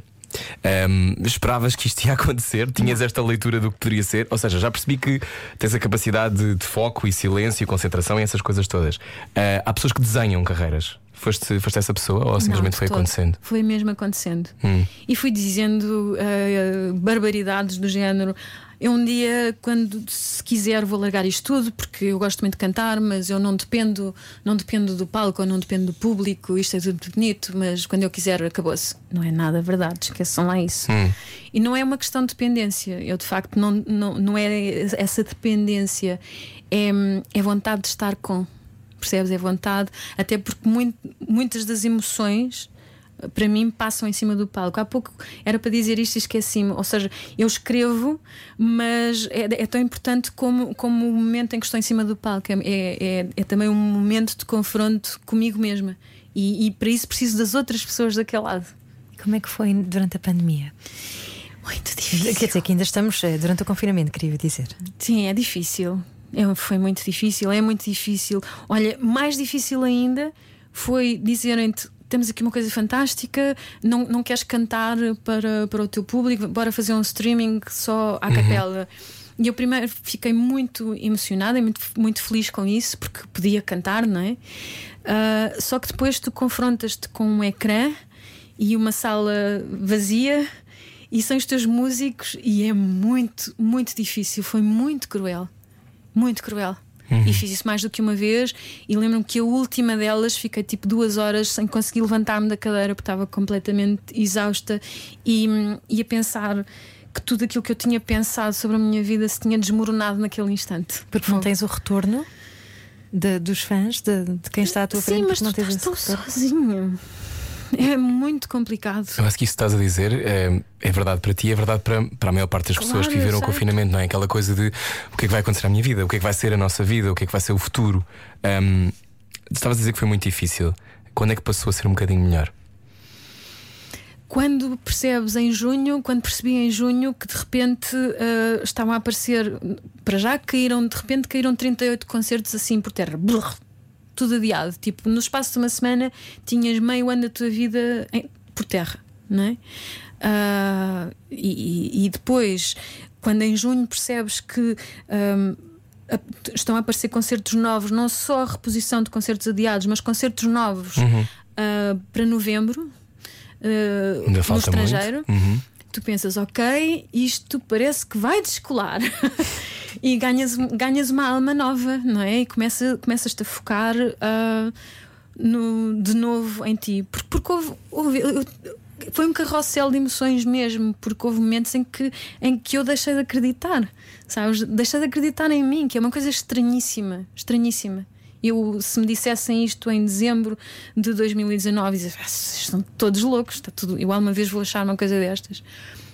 Ahm, esperavas que isto ia *laughs* acontecer? Tinhas esta leitura do que poderia ser? Ou seja, já percebi que tens a capacidade de, de foco e silêncio e concentração e essas coisas todas. Ah, há pessoas que desenham carreiras. Foste, foste essa pessoa ou simplesmente Não, foi todo. acontecendo? Foi mesmo acontecendo. Hum. E fui dizendo eh, barbaridades do género. Eu um dia, quando se quiser, vou largar isto tudo, porque eu gosto muito de cantar, mas eu não dependo, não dependo do palco, ou não dependo do público, isto é tudo bonito, mas quando eu quiser, acabou-se. Não é nada verdade, esqueçam lá isso. E não é uma questão de dependência. Eu de facto não, não, não é essa dependência, é, é vontade de estar com. Percebes? É vontade, até porque muito- muitas das emoções para mim passam em cima do palco. Há pouco era para dizer isto e esqueci-me. Ou seja, eu escrevo, mas é, é tão importante como, como o momento em que estou em cima do palco. É, é, é também um momento de confronto comigo mesma. E, e para isso preciso das outras pessoas daquele lado. Como é que foi durante a pandemia? Muito difícil. Quer dizer, que ainda estamos eh, durante o confinamento, queria dizer. Sim, é difícil. É, foi muito difícil, é muito difícil. Olha, mais difícil ainda foi dizerem-te. Temos aqui uma coisa fantástica, não, não queres cantar para, para o teu público, bora fazer um streaming só à capela. E eu primeiro fiquei muito emocionada e muito, muito feliz com isso, porque podia cantar, não é? Ah, só que depois tu confrontas-te com um ecrã e uma sala vazia e são os teus músicos e é muito, muito difícil. Foi muito cruel. Muito cruel. E fiz isso mais do que uma vez. E lembro-me que a última delas fiquei tipo duas horas sem conseguir levantar-me da cadeira porque estava completamente exausta e, e a pensar que tudo aquilo que eu tinha pensado sobre a minha vida se tinha desmoronado naquele instante. Porque não tens o retorno de- dos fãs, de, de quem está à tua Sim, frente, mas porque tu não tens estás tão sozinho. *laughs* É muito complicado. Eu acho que isso que estás a dizer é, é verdade para ti, é verdade para, para a maior parte das Claro, pessoas que viveram o confinamento, não é? Aquela coisa de o que é que vai acontecer à minha vida, o que é que vai ser a nossa vida, o que é que vai ser o futuro. Ahm, estavas a dizer que foi muito difícil. Quando é que passou a ser um bocadinho melhor? Quando percebes em junho, quando percebi em junho que de repente ah, estavam a aparecer, para já caíram, de repente caíram 38 concertos assim por terra. Brrr, tudo adiado. Tipo, no espaço de uma semana tinhas meio ano da tua vida em- por terra, não é? Ah, e, e- depois, quando em junho percebes que. a- estão a aparecer concertos novos, não só a reposição de concertos adiados, mas concertos novos ah, para novembro, Ainda no estrangeiro. Uhum. Tu pensas, ok, isto parece que vai descolar *laughs* e ganhas, ganhas uma alma nova, não é? E começa, começas-te a focar ah, no, de novo em ti. Porque, porque houve, houve- eu- foi um carrossel de emoções mesmo, porque houve momentos em que, em que eu deixei de acreditar, sabes? Deixei de acreditar em mim, que é uma coisa estranhíssima, estranhíssima. Eu, se me dissessem isto em dezembro de 2019, dizia, "Ah, são todos loucos, está tudo. Eu alguma vez vou achar uma coisa destas.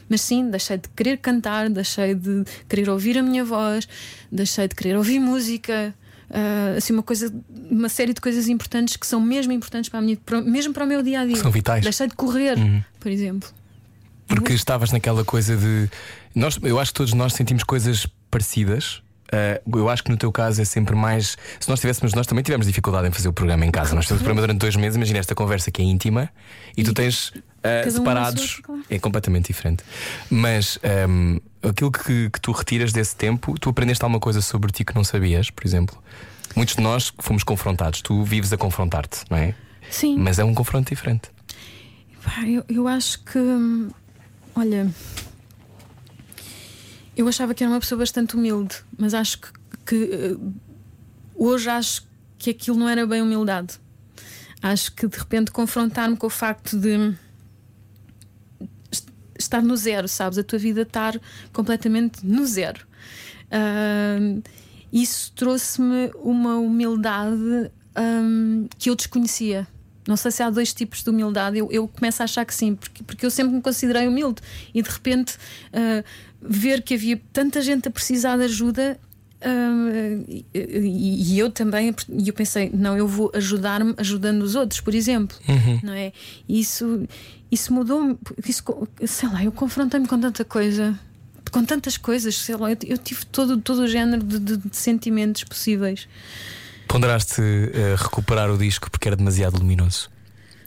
Mas sim, deixei de querer cantar, deixei de querer ouvir a minha voz, deixei de querer ouvir música. ah, assim, uma coisa, uma série de coisas importantes que são mesmo importantes para a minha, para- mesmo para o meu dia a dia. São vitais. Deixei de correr, por exemplo. Porque estavas naquela coisa de. Nós, eu acho que todos nós sentimos coisas parecidas. Uh, eu acho que no teu caso é sempre mais. Se nós tivéssemos, nós também tivemos dificuldade em fazer o programa em casa. Nós temos o programa durante dois meses. Imagina esta conversa que é íntima e, tu tens uh, um separados. claro. É completamente diferente. Mas um, aquilo que, que tu retiras desse tempo, tu aprendeste alguma coisa sobre ti que não sabias, por exemplo. Muitos de nós fomos confrontados. Tu vives a confrontar-te, não é? Sim. Mas é um confronto diferente. Eu, eu acho que. hum, Olha. Eu achava que era uma pessoa bastante humilde, mas acho que, que, eh, hoje acho que aquilo não era bem humildade. Acho que de repente confrontar-me com o facto de estar no zero, sabes? A tua vida estar completamente no zero. Ah, isso trouxe-me uma humildade hum, que eu desconhecia. Não sei se há dois tipos de humildade. Eu, eu começo a achar que sim, porque, porque eu sempre me considerei humilde e de repente ah, ver que havia tanta gente a precisar de ajuda. Ah, e, e- eu também, e eu pensei, não, eu vou ajudar-me ajudando os outros, por exemplo, não é? Isso, isso mudou, isso, sei lá, eu confrontei-me com tanta coisa, com tantas coisas, sei lá, eu, eu tive todo, todo o género de, de- de sentimentos possíveis. Ponderaste eh, recuperar o disco porque era demasiado luminoso.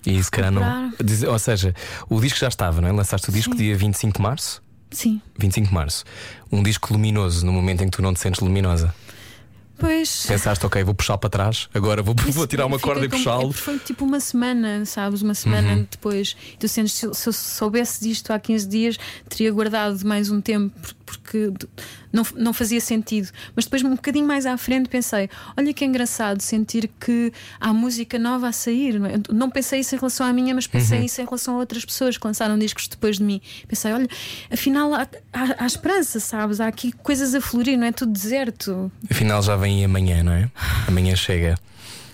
E se calhar não. Ou seja, o disco já estava, não é? Lançaste o disco Sim. dia 25 de março. Sim. 25 de março. Um disco luminoso no momento em que tu não te sentes luminosa. Pois. Pensaste, ok, vou puxar para trás, agora vou, *laughs* vou tirar uma corda e puxá-lo. é, Foi tipo uma semana, sabes? Uma semana Uhum. depois. Tu sentes, se, eu- se eu soubesse disto há 15 dias, teria guardado mais um tempo porque não, não fazia sentido. Mas depois, um bocadinho mais à frente, pensei: olha que engraçado sentir que há música nova a sair. Não, é? não pensei isso em relação à minha, mas pensei Uhum. isso em relação a outras pessoas que lançaram discos depois de mim. Pensei: olha, afinal há, há, há esperança, sabes? Há aqui coisas a florir, não é tudo deserto. Afinal já vem amanhã, não é? Amanhã chega.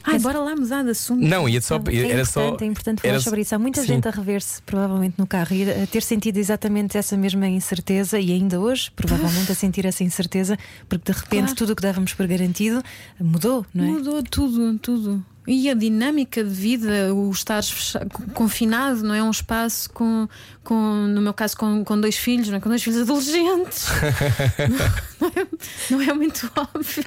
Ai, bora lá mudar de assunto. Não, ia só. É era só. importante, é importante falar era- sobre isso. Há muita Sim. gente a rever-se, provavelmente, no carro e a ter sentido exatamente essa mesma incerteza e ainda hoje, provavelmente, a sentir essa incerteza, porque de repente Claro. tudo o que dávamos por garantido mudou, não é? Mudou tudo, tudo. E a dinâmica de vida, o estar confinado, não é? Um espaço com, com no meu caso, com, com dois filhos, não é? Com dois filhos adolescentes. *laughs* não, é, não é muito óbvio.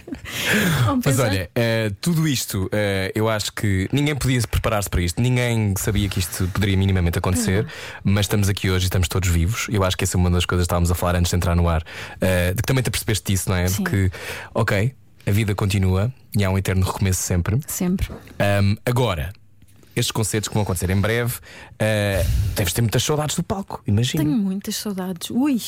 Mas pensar- olha, eh, tudo isto, eh, eu acho que ninguém podia se preparar-se para isto, ninguém sabia que isto poderia minimamente acontecer, mas estamos aqui hoje e estamos todos vivos. Eu acho que essa é uma das coisas que estávamos a falar antes de entrar no ar, eh, de que também te percebeste disso, não é? Sim. De que, ok, a vida continua e há um eterno recomeço sempre. Sempre. Ahm, agora, estes concertos que vão acontecer em breve, eh, deves ter muitas saudades do palco, imagino. Tenho muitas saudades. Ui,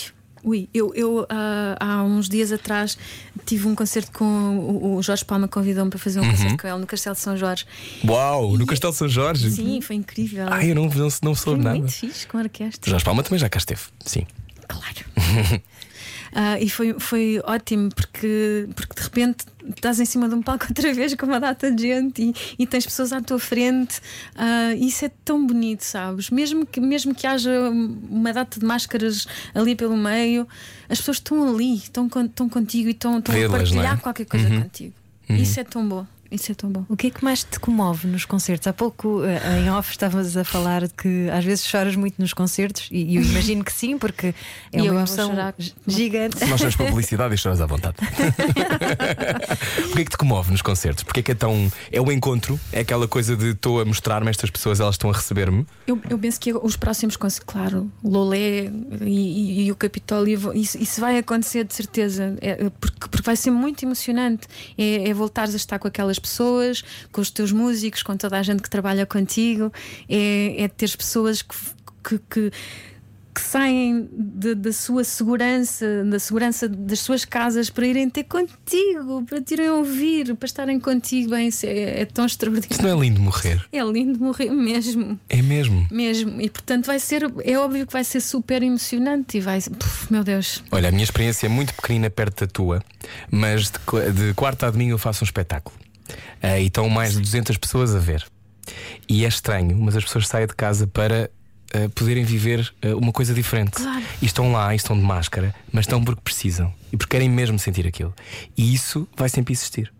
ui. Eu, eu ah, há uns dias atrás tive um concerto com o, o Jorge Palma, convidou-me para fazer um Uhum. concerto com ele no Castelo de São Jorge. Uau, no E- Castelo São Jorge. Sim, foi incrível. Ai, eu não, não, não foi soube nada. muito fixe com a orquestra. Jorge Palma também já cá esteve, sim. Claro. *laughs* Ah, e foi, foi ótimo porque, porque de repente estás em cima de um palco *laughs* outra vez com uma data de gente e, e tens pessoas à tua frente. Ah, isso é tão bonito, sabes? Mesmo que, mesmo que haja uma data de máscaras ali pelo meio, as pessoas estão ali, estão, estão contigo e estão, estão a Vê-las, partilhar é? qualquer coisa contigo. Isso é tão bom. Isso é tão bom. O que é que mais te comove nos concertos? Há pouco eh, em off estavas a falar que às vezes choras muito nos concertos e eu imagino que sim, porque é E uma emoção gigante. Nós estamos para publicidade e choras à vontade. *laughs* o que é que te comove nos concertos? Porque é que é tão. É o encontro? É aquela coisa de estou a mostrar-me a estas pessoas, elas estão a receber-me? Eu, eu penso que os próximos concertos, claro, Lolé e, e- e o Capitólio, isso, isso vai acontecer de certeza, é, porque, porque vai ser muito emocionante. É, é voltares a estar com aquelas pessoas, com os teus músicos, com toda a gente que trabalha contigo, é, é teres pessoas que, que, que- que saem de- da sua segurança, da segurança das suas casas para irem ter contigo, para te irem ouvir, para estarem contigo. Bem, isso é, é tão Isso extraordinário. não é lindo morrer? É lindo morrer mesmo. É mesmo. Mesmo, e portanto vai ser, é óbvio que vai ser super emocionante e vai, puf, meu Deus, Olha, a minha experiência é muito pequenina perto da tua, mas de, de quarta a domingo eu faço um espetáculo. Ah, e estão mais de 200 pessoas a ver. E é estranho, mas as pessoas saem de casa para ah, poderem viver ah, uma coisa diferente. Claro. E estão lá, e estão de máscara, mas estão porque precisam e porque querem mesmo sentir aquilo. E isso vai sempre existir.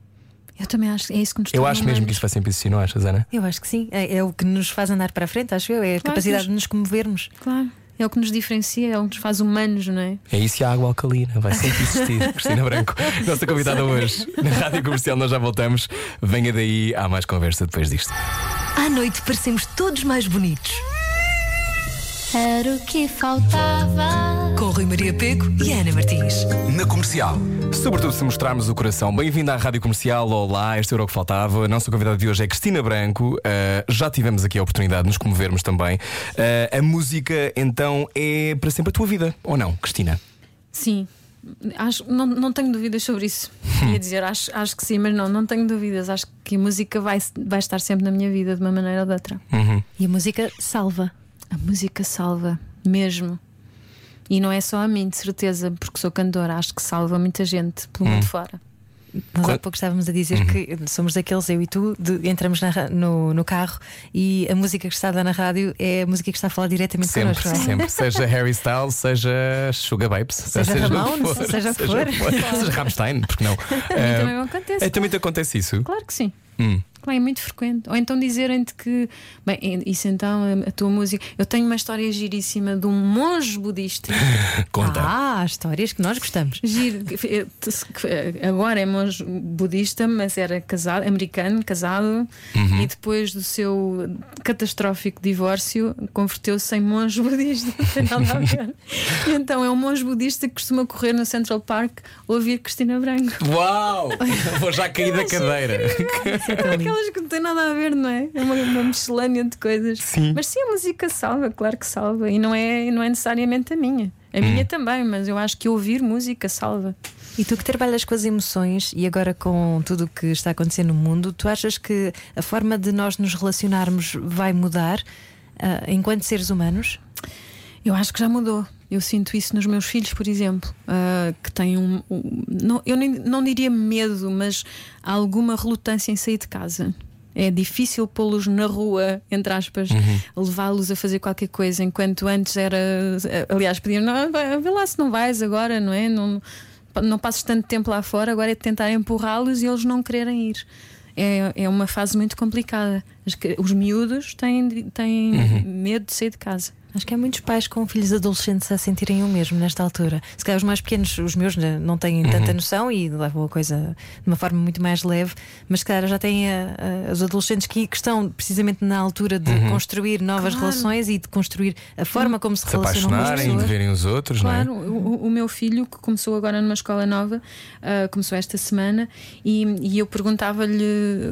eu também acho é isso que nos Eu acho mesmo que isso vai sempre existir, não achas, Ana? Eu acho que sim. É, é o que nos faz andar para a frente, acho eu. É a Claro, capacidade mas- de nos comovermos. Claro. É o que nos diferencia, é o que nos faz humanos, não é? É isso e a água alcalina, vai sempre existir. *laughs* Cristina Branco, nossa convidada hoje na Rádio Comercial, nós já voltamos. Venha daí, há mais conversa depois disto. À noite parecemos todos mais bonitos. Era o que faltava. Com Rui Maria Peco e Ana Martins. Na comercial. Sobretudo se mostrarmos o coração. Bem-vindo à Rádio Comercial. Olá, este era o que faltava. A nossa convidada de hoje é Cristina Branco. Uh, já tivemos aqui a oportunidade de nos comovermos também. Uh, a música, então, é para sempre a tua vida, ou não, Cristina? Sim. Acho, não, não tenho dúvidas sobre isso. Ia dizer, acho, acho que sim, mas não, não tenho dúvidas. Acho que a música vai, vai estar sempre na minha vida, de uma maneira ou de outra. E a música salva. A música salva, mesmo. E não é só a mim, de certeza, porque sou cantora. Acho que salva muita gente pelo mundo fora. Nós há Quando- pouco estávamos a dizer que somos daqueles, eu e tu, de- entramos na no, no carro e a música que está a dar na rádio é a música que está a falar diretamente Sempre, connosco. não é? sempre. Seja Harry Styles, seja Sugar Babes, Seja Ramones, seja o que for. Seja Rammstein, porque não? A mim também me acontece. Eh, também te acontece isso? Claro que sim. Hum. Claro, é muito frequente. Ou então dizerem-te que, bem, isso então, a, tua música. Eu tenho uma história giríssima de um monge budista. *laughs* Conta. Ah, histórias que nós gostamos. Giro, agora é monge budista, mas era casado, americano, casado, Uhum. e depois do seu catastrófico divórcio, converteu-se em monge *laughs* budista. Não tem nada a ver. E então é um monge budista que costuma correr no Central Park ouvir Cristina Branco. Uau! *laughs* Vou já cair da cadeira. Aquelas que não têm nada a ver, não é? É uma, uma miscelânea de coisas. Sim. Mas sim, a música salva, claro que salva. E não é, não é necessariamente a minha. A Hum. minha também, mas eu acho que ouvir música salva. E tu que trabalhas com as emoções e agora com tudo o que está acontecendo no mundo, tu achas que a forma de nós nos relacionarmos vai mudar ah, enquanto seres humanos? Eu acho que já mudou. Eu sinto isso nos meus filhos, por exemplo, ah, que têm um. um- não, eu nem, não diria medo, mas alguma relutância em sair de casa. É difícil pô-los na rua, entre aspas, levá-los a fazer qualquer coisa, enquanto antes era. Aliás, pediam, não, vai, vê lá se não vais agora, não é? Não, não passes tanto tempo lá fora, agora é tentar empurrá-los e eles não quererem ir. É, é uma fase muito complicada. Os miúdos têm, têm medo de sair de casa. Acho que há muitos pais com filhos adolescentes a sentirem o mesmo nesta altura. Se calhar os mais pequenos, os meus, né, não têm tanta noção e levam a coisa de uma forma muito mais leve, mas se calhar já têm ah, ah, os adolescentes que, que estão precisamente na altura de construir novas Claro. relações e de construir a forma como se, Se relacionam com as apaixonarem, de pessoas. verem os outros, não é? Claro, o, o meu filho, que começou agora numa escola nova, ah, começou esta semana, e, e eu perguntava-lhe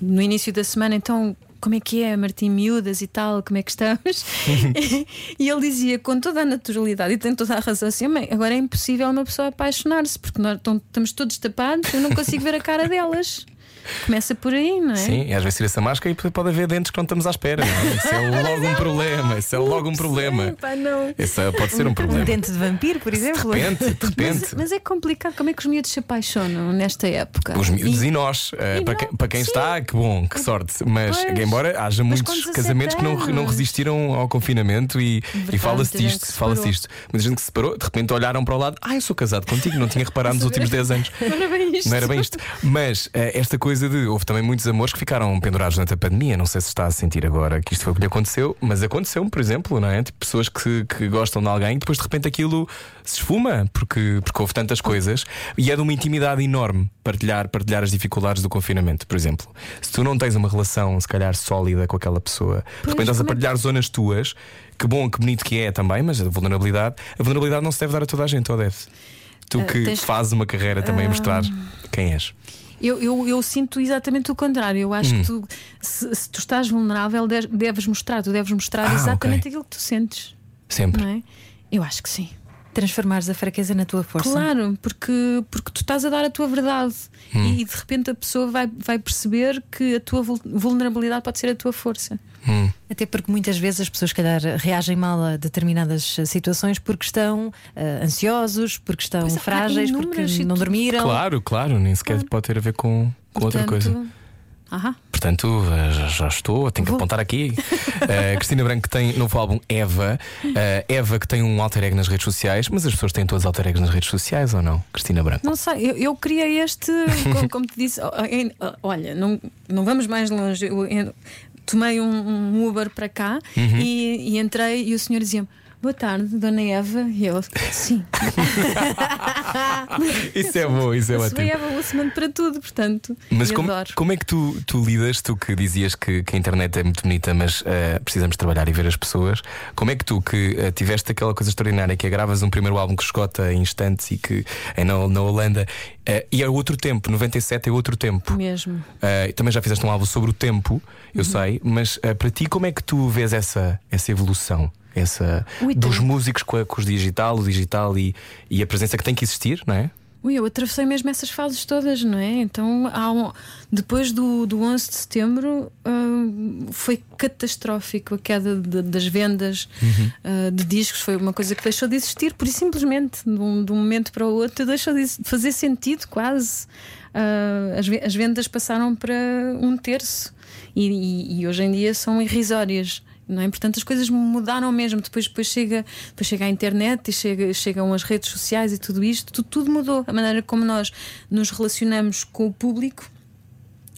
no início da semana, então. Como é que é, Martim Miúdas e tal? Como é que estamos? *laughs* e ele dizia com toda a naturalidade e tem toda a razão assim: "Mãe, agora é impossível uma pessoa apaixonar-se porque nós estamos todos tapados, eu não consigo ver a cara delas. Começa por aí, não é? Sim, e às vezes tira-se a máscara e pode haver dentes que não estamos à espera. Não é? *laughs* Isso é logo um problema. Isso é *laughs* logo um problema. Pá, não. Isso é- pode ser um Um problema. dente de vampiro, por De exemplo. repente, de *laughs* repente. Mas, mas é complicado. Como é que os miúdos se apaixonam nesta época? Os miúdos E- e nós, eh, e para, nós, quem, para quem sim. está, que bom, que sorte. Mas, Pois. embora haja muitos com 17 casamentos que não, não resistiram ao confinamento e, e fala-se disto, que se fala-se disto. Muita gente que se separou, de repente olharam para o lado, ah, eu sou casado contigo, não tinha reparado nos últimos 10 anos. Não era bem isto. Não era bem isto. Mas eh, esta coisa de. Houve também muitos amores que ficaram pendurados durante a pandemia. Não sei se está a sentir agora que isto foi o que lhe aconteceu, mas aconteceu-me, por exemplo, não é? Tipo, pessoas que, que gostam de alguém e depois de repente aquilo se esfuma porque, porque houve tantas coisas e é de uma intimidade enorme partilhar, partilhar as dificuldades do confinamento, por exemplo. Se tu não tens uma relação, se calhar, sólida com aquela pessoa, de Pois, repente estás a é partilhar zonas tuas, que bom, que bonito que é também, mas a vulnerabilidade, a vulnerabilidade não se deve dar a toda a gente, ou deve? Tu Ah, que tens- fazes uma carreira também a mostrar quem és. Eu, eu, eu sinto exatamente o contrário. Eu acho Hum. que tu, se, se tu estás vulnerável, de- deves mostrar. Tu deves mostrar Ah, exatamente ok. aquilo que tu sentes. Sempre. Não é? Eu acho que sim. Transformares a fraqueza na tua força. Claro, porque, porque tu estás a dar a tua verdade Hum. e de repente a pessoa vai, vai perceber que a tua vul- vulnerabilidade pode ser a tua força. Até porque muitas vezes as pessoas, se calhar, reagem mal a determinadas situações porque estão eh, ansiosos, porque estão Pois frágeis, porque não dormiram. Claro, claro, nem sequer pode ter a ver com, com outra Portanto, coisa. Portanto, eh, já, estou, tenho que apontar aqui. *laughs* Eh, Cristina Branco que tem novo álbum Eva. Eh, Eva que tem um alter ego nas redes sociais, mas as pessoas têm todos alter egos nas redes sociais ou não? Cristina Branco. Não sei, eu, eu criei este, como, *laughs* como te disse, olha, não, não vamos mais longe. Eu, eu tomei um, um Uber para cá Uhum. e, e entrei e o senhor dizia-me: Boa tarde, Dona Eva. E eu, sim. *laughs* Isso é bom, isso é Eu ótimo. Eva Wilson para tudo, portanto. Mas como, adoro. como é que tu, tu lidas, tu que dizias que, que a internet é muito bonita, mas eh, precisamos trabalhar e ver as pessoas, como é que tu que eh, tiveste aquela coisa extraordinária que é gravas um primeiro álbum que esgota em instantes e que é na, na Holanda eh, e é outro tempo, 97 é outro tempo. Mesmo. Também já fizeste um álbum sobre o tempo, eu Uhum. sei, mas para ti como é que tu vês essa, essa evolução? Essa, dos músicos com, a- com os digital, o digital e, e a presença que tem que existir, não é? Ui, eu atravessei mesmo essas fases todas, não é? Então, um- depois do, do 11 de setembro, hum, foi catastrófico a queda de- das vendas ah, de discos. Foi uma coisa que deixou de existir, por simplesmente, de um, de um momento para o outro, deixou de fazer sentido quase. Ah, as, as vendas passaram para um terço e, e- e hoje em dia são irrisórias. Não é? Portanto, as coisas mudaram mesmo. Depois, depois, chega, depois chega a internet e chega, chegam as redes sociais e tudo isto, tudo, tudo mudou. A maneira como nós nos relacionamos com o público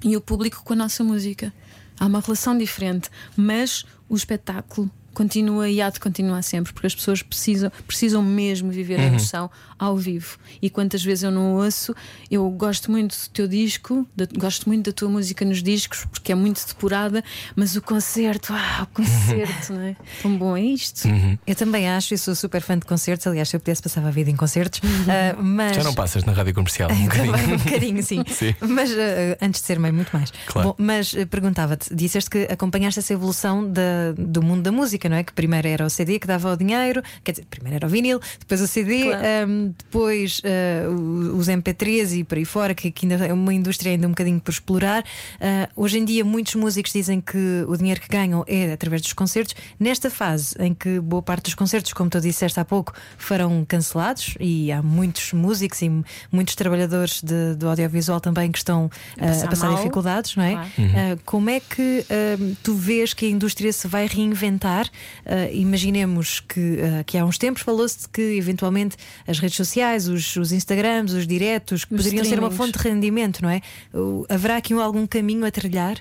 e o público com a nossa música. Há uma relação diferente, mas o espetáculo continua e há de continuar sempre, porque as pessoas precisam, precisam mesmo viver a emoção ao vivo. E quantas vezes eu não ouço, eu gosto muito do teu disco, da- gosto muito da tua música nos discos, porque é muito depurada, mas o concerto, ah, o concerto, *laughs* não é? Tão bom é isto. Eu também acho, e sou super fã de concertos. Aliás, se eu pudesse, passava a vida em concertos. Ah, mas... Já não passas na rádio comercial um bocadinho. Também um bocadinho, sim. *laughs* Sim. Mas ah, antes de ser mãe, muito mais. Claro. Bom, mas ah, perguntava-te, disseste que acompanhaste essa evolução da- do mundo da música, não é? Que primeiro era o CD que dava o dinheiro, quer dizer, primeiro era o vinil, depois o CD, Claro. ahm, depois o- os MP3 e por aí fora, que, que ainda é uma indústria ainda um bocadinho por explorar. Ah, hoje em dia, muitos músicos dizem que o dinheiro que ganham é através dos concertos. Nesta fase em que boa parte dos concertos, como tu disseste há pouco, foram cancelados e há muitos músicos e muitos trabalhadores de- do audiovisual também que estão ah, a passar passar mal. dificuldades, não é? Claro. Ah, como é que tu vês que a indústria se vai reinventar? Imaginemos que, que há uns tempos falou-se de que eventualmente as redes sociais, os, os Instagrams, os diretos, que Os poderiam ser uma fonte de rendimento, não é? Haverá aqui um- algum caminho a trilhar?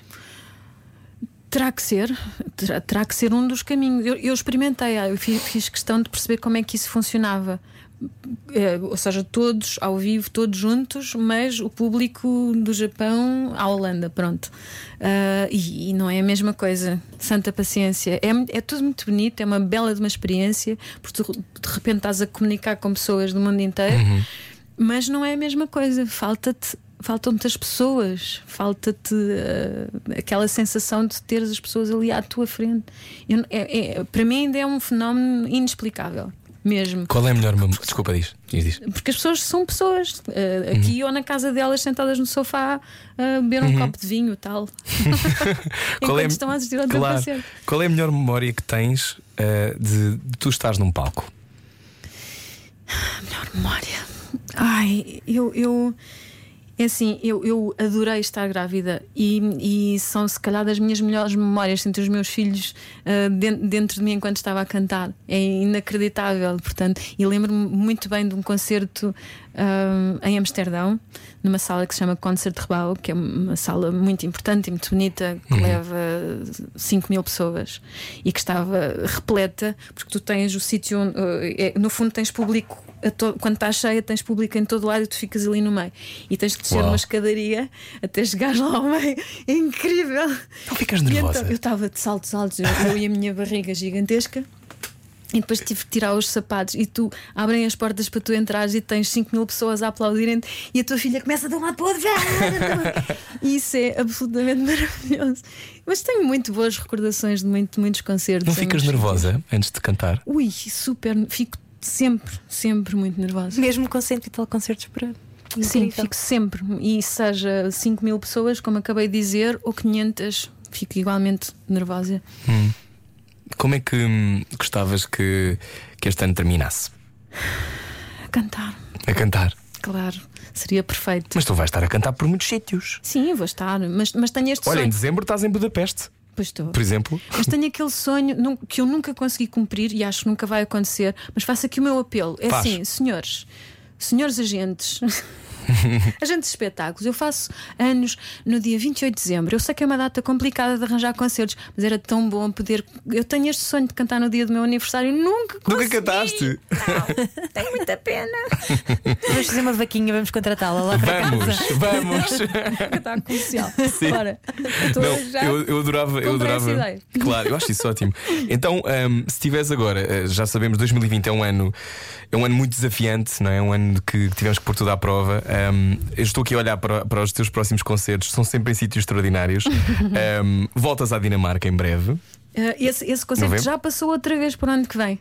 Terá que ser, terá, terá que ser um dos caminhos. Eu, eu experimentei, eu fiz, fiz questão de perceber como é que isso funcionava. Eh, ou seja, todos ao vivo, todos juntos, mas o público do Japão à Holanda, pronto. Ah, e, e não é a mesma coisa. Santa paciência. É, é tudo muito bonito, é uma bela de uma experiência, porque tu de repente estás a comunicar com pessoas do mundo inteiro, mas não é a mesma coisa. Falta-te. Faltam-te as pessoas, falta-te ah, aquela sensação de teres as pessoas ali à tua frente. Eu- é- é- para mim, ainda é um fenómeno inexplicável, mesmo. Qual é a melhor. mem- Desculpa, diz. diz, diz. Porque as pessoas são pessoas, ah, aqui ou na casa delas, sentadas no sofá, a beber um copo de vinho tal. *laughs* Enquanto a- estão a assistir ao claro, concerto. Qual é a melhor memória que tens eh, de, de tu estares num palco? memória. Ai, eu. eu é assim, eu, eu adorei estar grávida e, e são se calhar das minhas melhores memórias entre os meus filhos ah, den- dentro de mim enquanto estava a cantar. É inacreditável, portanto. E lembro-me muito bem de um concerto em Amsterdão, numa sala que se chama Concert Rebau, que é uma sala muito importante e muito bonita, que leva 5 mil pessoas e que estava repleta, porque tu tens o sítio, onde, eh, é- no fundo, tens público. to- Quando está cheia, tens público em todo lado e tu ficas ali no meio. E tens de descer Uau. uma escadaria até chegares lá ao meio. É incrível! Não ficas nervosa? então, eu estava de saltos altos, eu, eu e a minha barriga gigantesca. E depois tive que tirar os sapatos e tu abrem as portas para tu entrares e tens 5 mil pessoas a aplaudirem e a tua filha começa de um lado para o outro. E *laughs* isso é absolutamente maravilhoso. Mas tenho muito boas recordações de muito, muitos concertos. Não ficas nervosa antes de cantar? Ui, super. Fico sempre, sempre muito nervosa. Mesmo com cento e tal concertos por ano. Sim, fico sempre. E seja 5 mil pessoas, como acabei de dizer, ou 500, fico igualmente nervosa. Como é que hum, gostavas que, que este ano terminasse? A cantar, A cantar. claro, seria perfeito. Mas tu vais estar a cantar por muitos sítios. Sim, vou estar, mas, mas tenho este Olha, em sonho. dezembro estás em Budapeste, Pois estou. por exemplo. Mas tenho aquele sonho que eu nunca consegui cumprir e acho que nunca vai acontecer. Mas faço aqui o meu apelo. É Faz. assim, senhores, senhores agentes, *laughs* *laughs* Agentes de espetáculos. Eu faço anos no dia 28 de dezembro. Eu sei que é uma data complicada de arranjar concertos, mas era tão bom poder. Eu tenho este sonho de cantar no dia do meu aniversário e nunca Nunca consegui. cantaste? Não, tenho muita pena. *laughs* Vamos fazer uma vaquinha, vamos contratá-la lá para Vamos, casa. vamos. *laughs* Cantar comercial. Sim. Bora. Não, já- eu, eu adorava. Eu adorava. essa ideia. Claro, eu acho isso ótimo. Então, ahm, se tivesse agora, eh, já sabemos, 2020 é um ano, é um ano muito desafiante, não é? É um ano que tivemos que pôr tudo à prova. Ahm, eu estou aqui a olhar para, para os teus próximos concertos, são sempre em sítios extraordinários. *laughs* Ahm, voltas à Dinamarca em breve. Uh, esse, esse concerto Novembro? já passou outra vez para o ano que vem.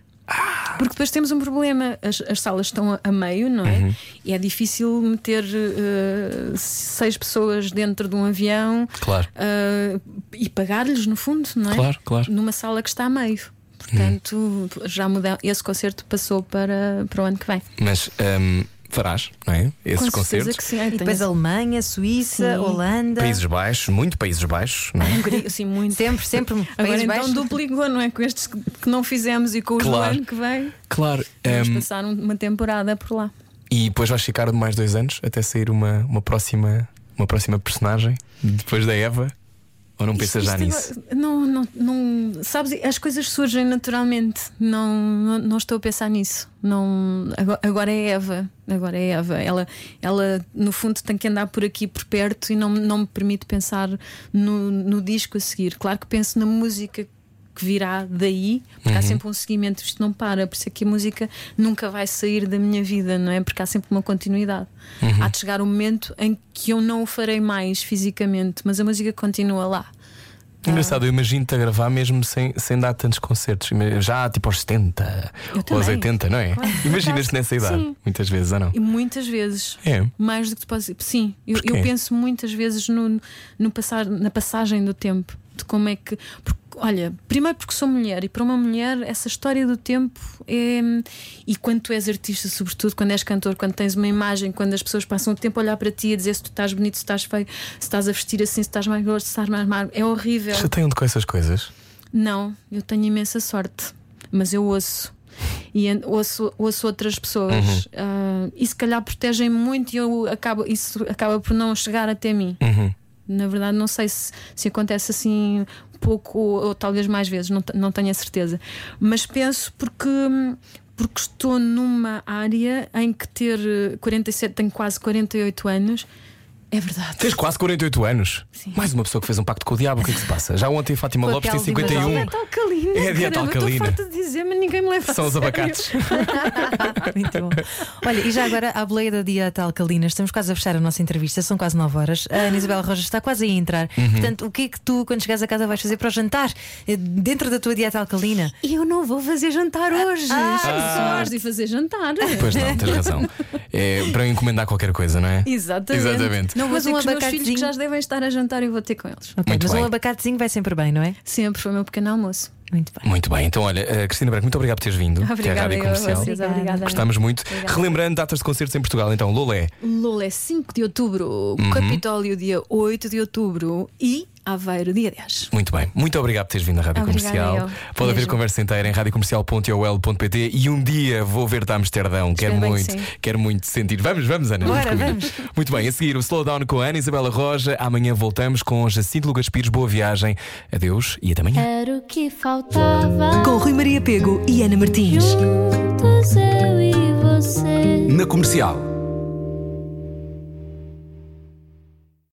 Porque depois temos um problema, as, as salas estão a, a meio, não é? Uhum. E é difícil meter uh, seis pessoas dentro de um avião Claro. uh, e pagar-lhes, no fundo, não é? Claro, claro. Numa sala que está a meio. Portanto, já muda, esse concerto passou para, para o ano que vem. Mas ahm, farás, não é? Esses Com concertos. que sim. E depois Alemanha, Suíça, Sim. Holanda. Países Baixos, muito Países Baixos, não é? Hungria, sim, muito. Sempre, sempre. Agora então Baixos. duplicou, não é? Com estes que não fizemos e com os Claro. do ano que vem. Claro. Vamos passar um- uma temporada por lá. e depois vais ficar mais dois anos até sair uma, uma, próxima, uma próxima personagem depois da Eva? Ou não pensas já nisso? Não, não, não. Sabes, as coisas surgem naturalmente. Não, não, não estou a pensar nisso. Não, agora, agora é Eva. Agora é Eva. Ela, ela, no fundo, tem que andar por aqui, por perto, e não, não me permite pensar no, no disco a seguir. Claro que penso na música que virá daí, porque há sempre um seguimento, isto não para, por isso é que a música nunca vai sair da minha vida, não é? Porque há sempre uma continuidade. Há de chegar um momento em que eu não o farei mais fisicamente, mas a música continua lá. Engraçado, eu imagino-te a gravar mesmo sem, sem dar tantos concertos. Já tipo aos 70 Eu ou aos também. 80, não é? *laughs* Imaginas-te nessa idade, Sim. muitas vezes, ou não? E muitas vezes. É. Mais do que tu podes. Sim, eu, eu penso muitas vezes no, no passar, na passagem do tempo. De como é que. Porque, olha, primeiro porque sou mulher e para uma mulher essa história do tempo é. E quando tu és artista, sobretudo quando és cantor, quando tens uma imagem, quando as pessoas passam o tempo a olhar para ti e a dizer se tu estás bonito, se estás feio, se estás a vestir assim, se estás mais gordo, se estás mais magro, é horrível. Chateiam-te com essas coisas. Não, eu tenho imensa sorte, mas eu ouço. E ouço, ouço outras pessoas Ah, e se calhar protegem-me muito e eu acabo, isso acaba por não chegar até mim. Uhum. Na verdade, não sei se, se acontece assim pouco ou, talvez mais vezes, não, não tenho a certeza. Mas penso porque, porque estou numa área em que ter eh, 47, tenho quase 48 anos, é verdade. Tens quase 48 anos. Sim. Mais uma pessoa que fez um pacto com o diabo. O que é que se passa? Já ontem Fátima Com a Lopes tem uma 51. Dieta alcalina. É a dieta caramba, alcalina. Estou farta de dizer, mas ninguém me leva a São os sério. abacates. *laughs* Muito bom. Olha, e já agora, à boleia da dieta alcalina, estamos quase a fechar a nossa entrevista, são quase 9 horas. A Ana Isabel Rojas está quase a entrar. Uhum. Portanto, o que é que tu, quando chegares a casa, vais fazer para o jantar? Eh, Dentro da tua dieta alcalina? E eu não vou fazer jantar hoje. Ah, Só horas de fazer jantar. Pois não, tens razão. *laughs* É para encomendar qualquer coisa, não é? Exatamente. Exatamente. Não vou Mas ter um com os meus abacatezinho. filhos que já devem estar a jantar e eu vou ter com eles. Ok, Muito mas bem. um abacatezinho vai sempre bem, não é? Sempre foi o meu pequeno almoço. Muito bem. Muito bem, então olha, eh, Cristina Branco, muito obrigado por teres vindo. até à Obrigada, Rádio eu a Comercial. vocês. Obrigada. Obrigada. Gostámos muito. Relembrando datas de concertos em Portugal, então, Lolé. Lula é 5 de outubro, Uhum. Capitólio dia 8 de outubro e Aveiro dia 10. Muito bem, muito obrigado por teres vindo à Rádio Obrigada, Comercial. eu. Pode haver conversa inteira em radiocomercial.ol.pt e um dia vou ver-te a Amsterdão. Quero que muito, quero muito sentir. Vamos, vamos, Ana. Bora, comigo. vamos. *laughs* Muito bem, a seguir o Slowdown com a Ana Isabela Roja. Amanhã voltamos com Jacinto Lucas Pires. Boa viagem. Adeus e até amanhã. Era o que faltava. Com Rui Maria Pego e Ana Martins. Juntos eu e você. Na comercial.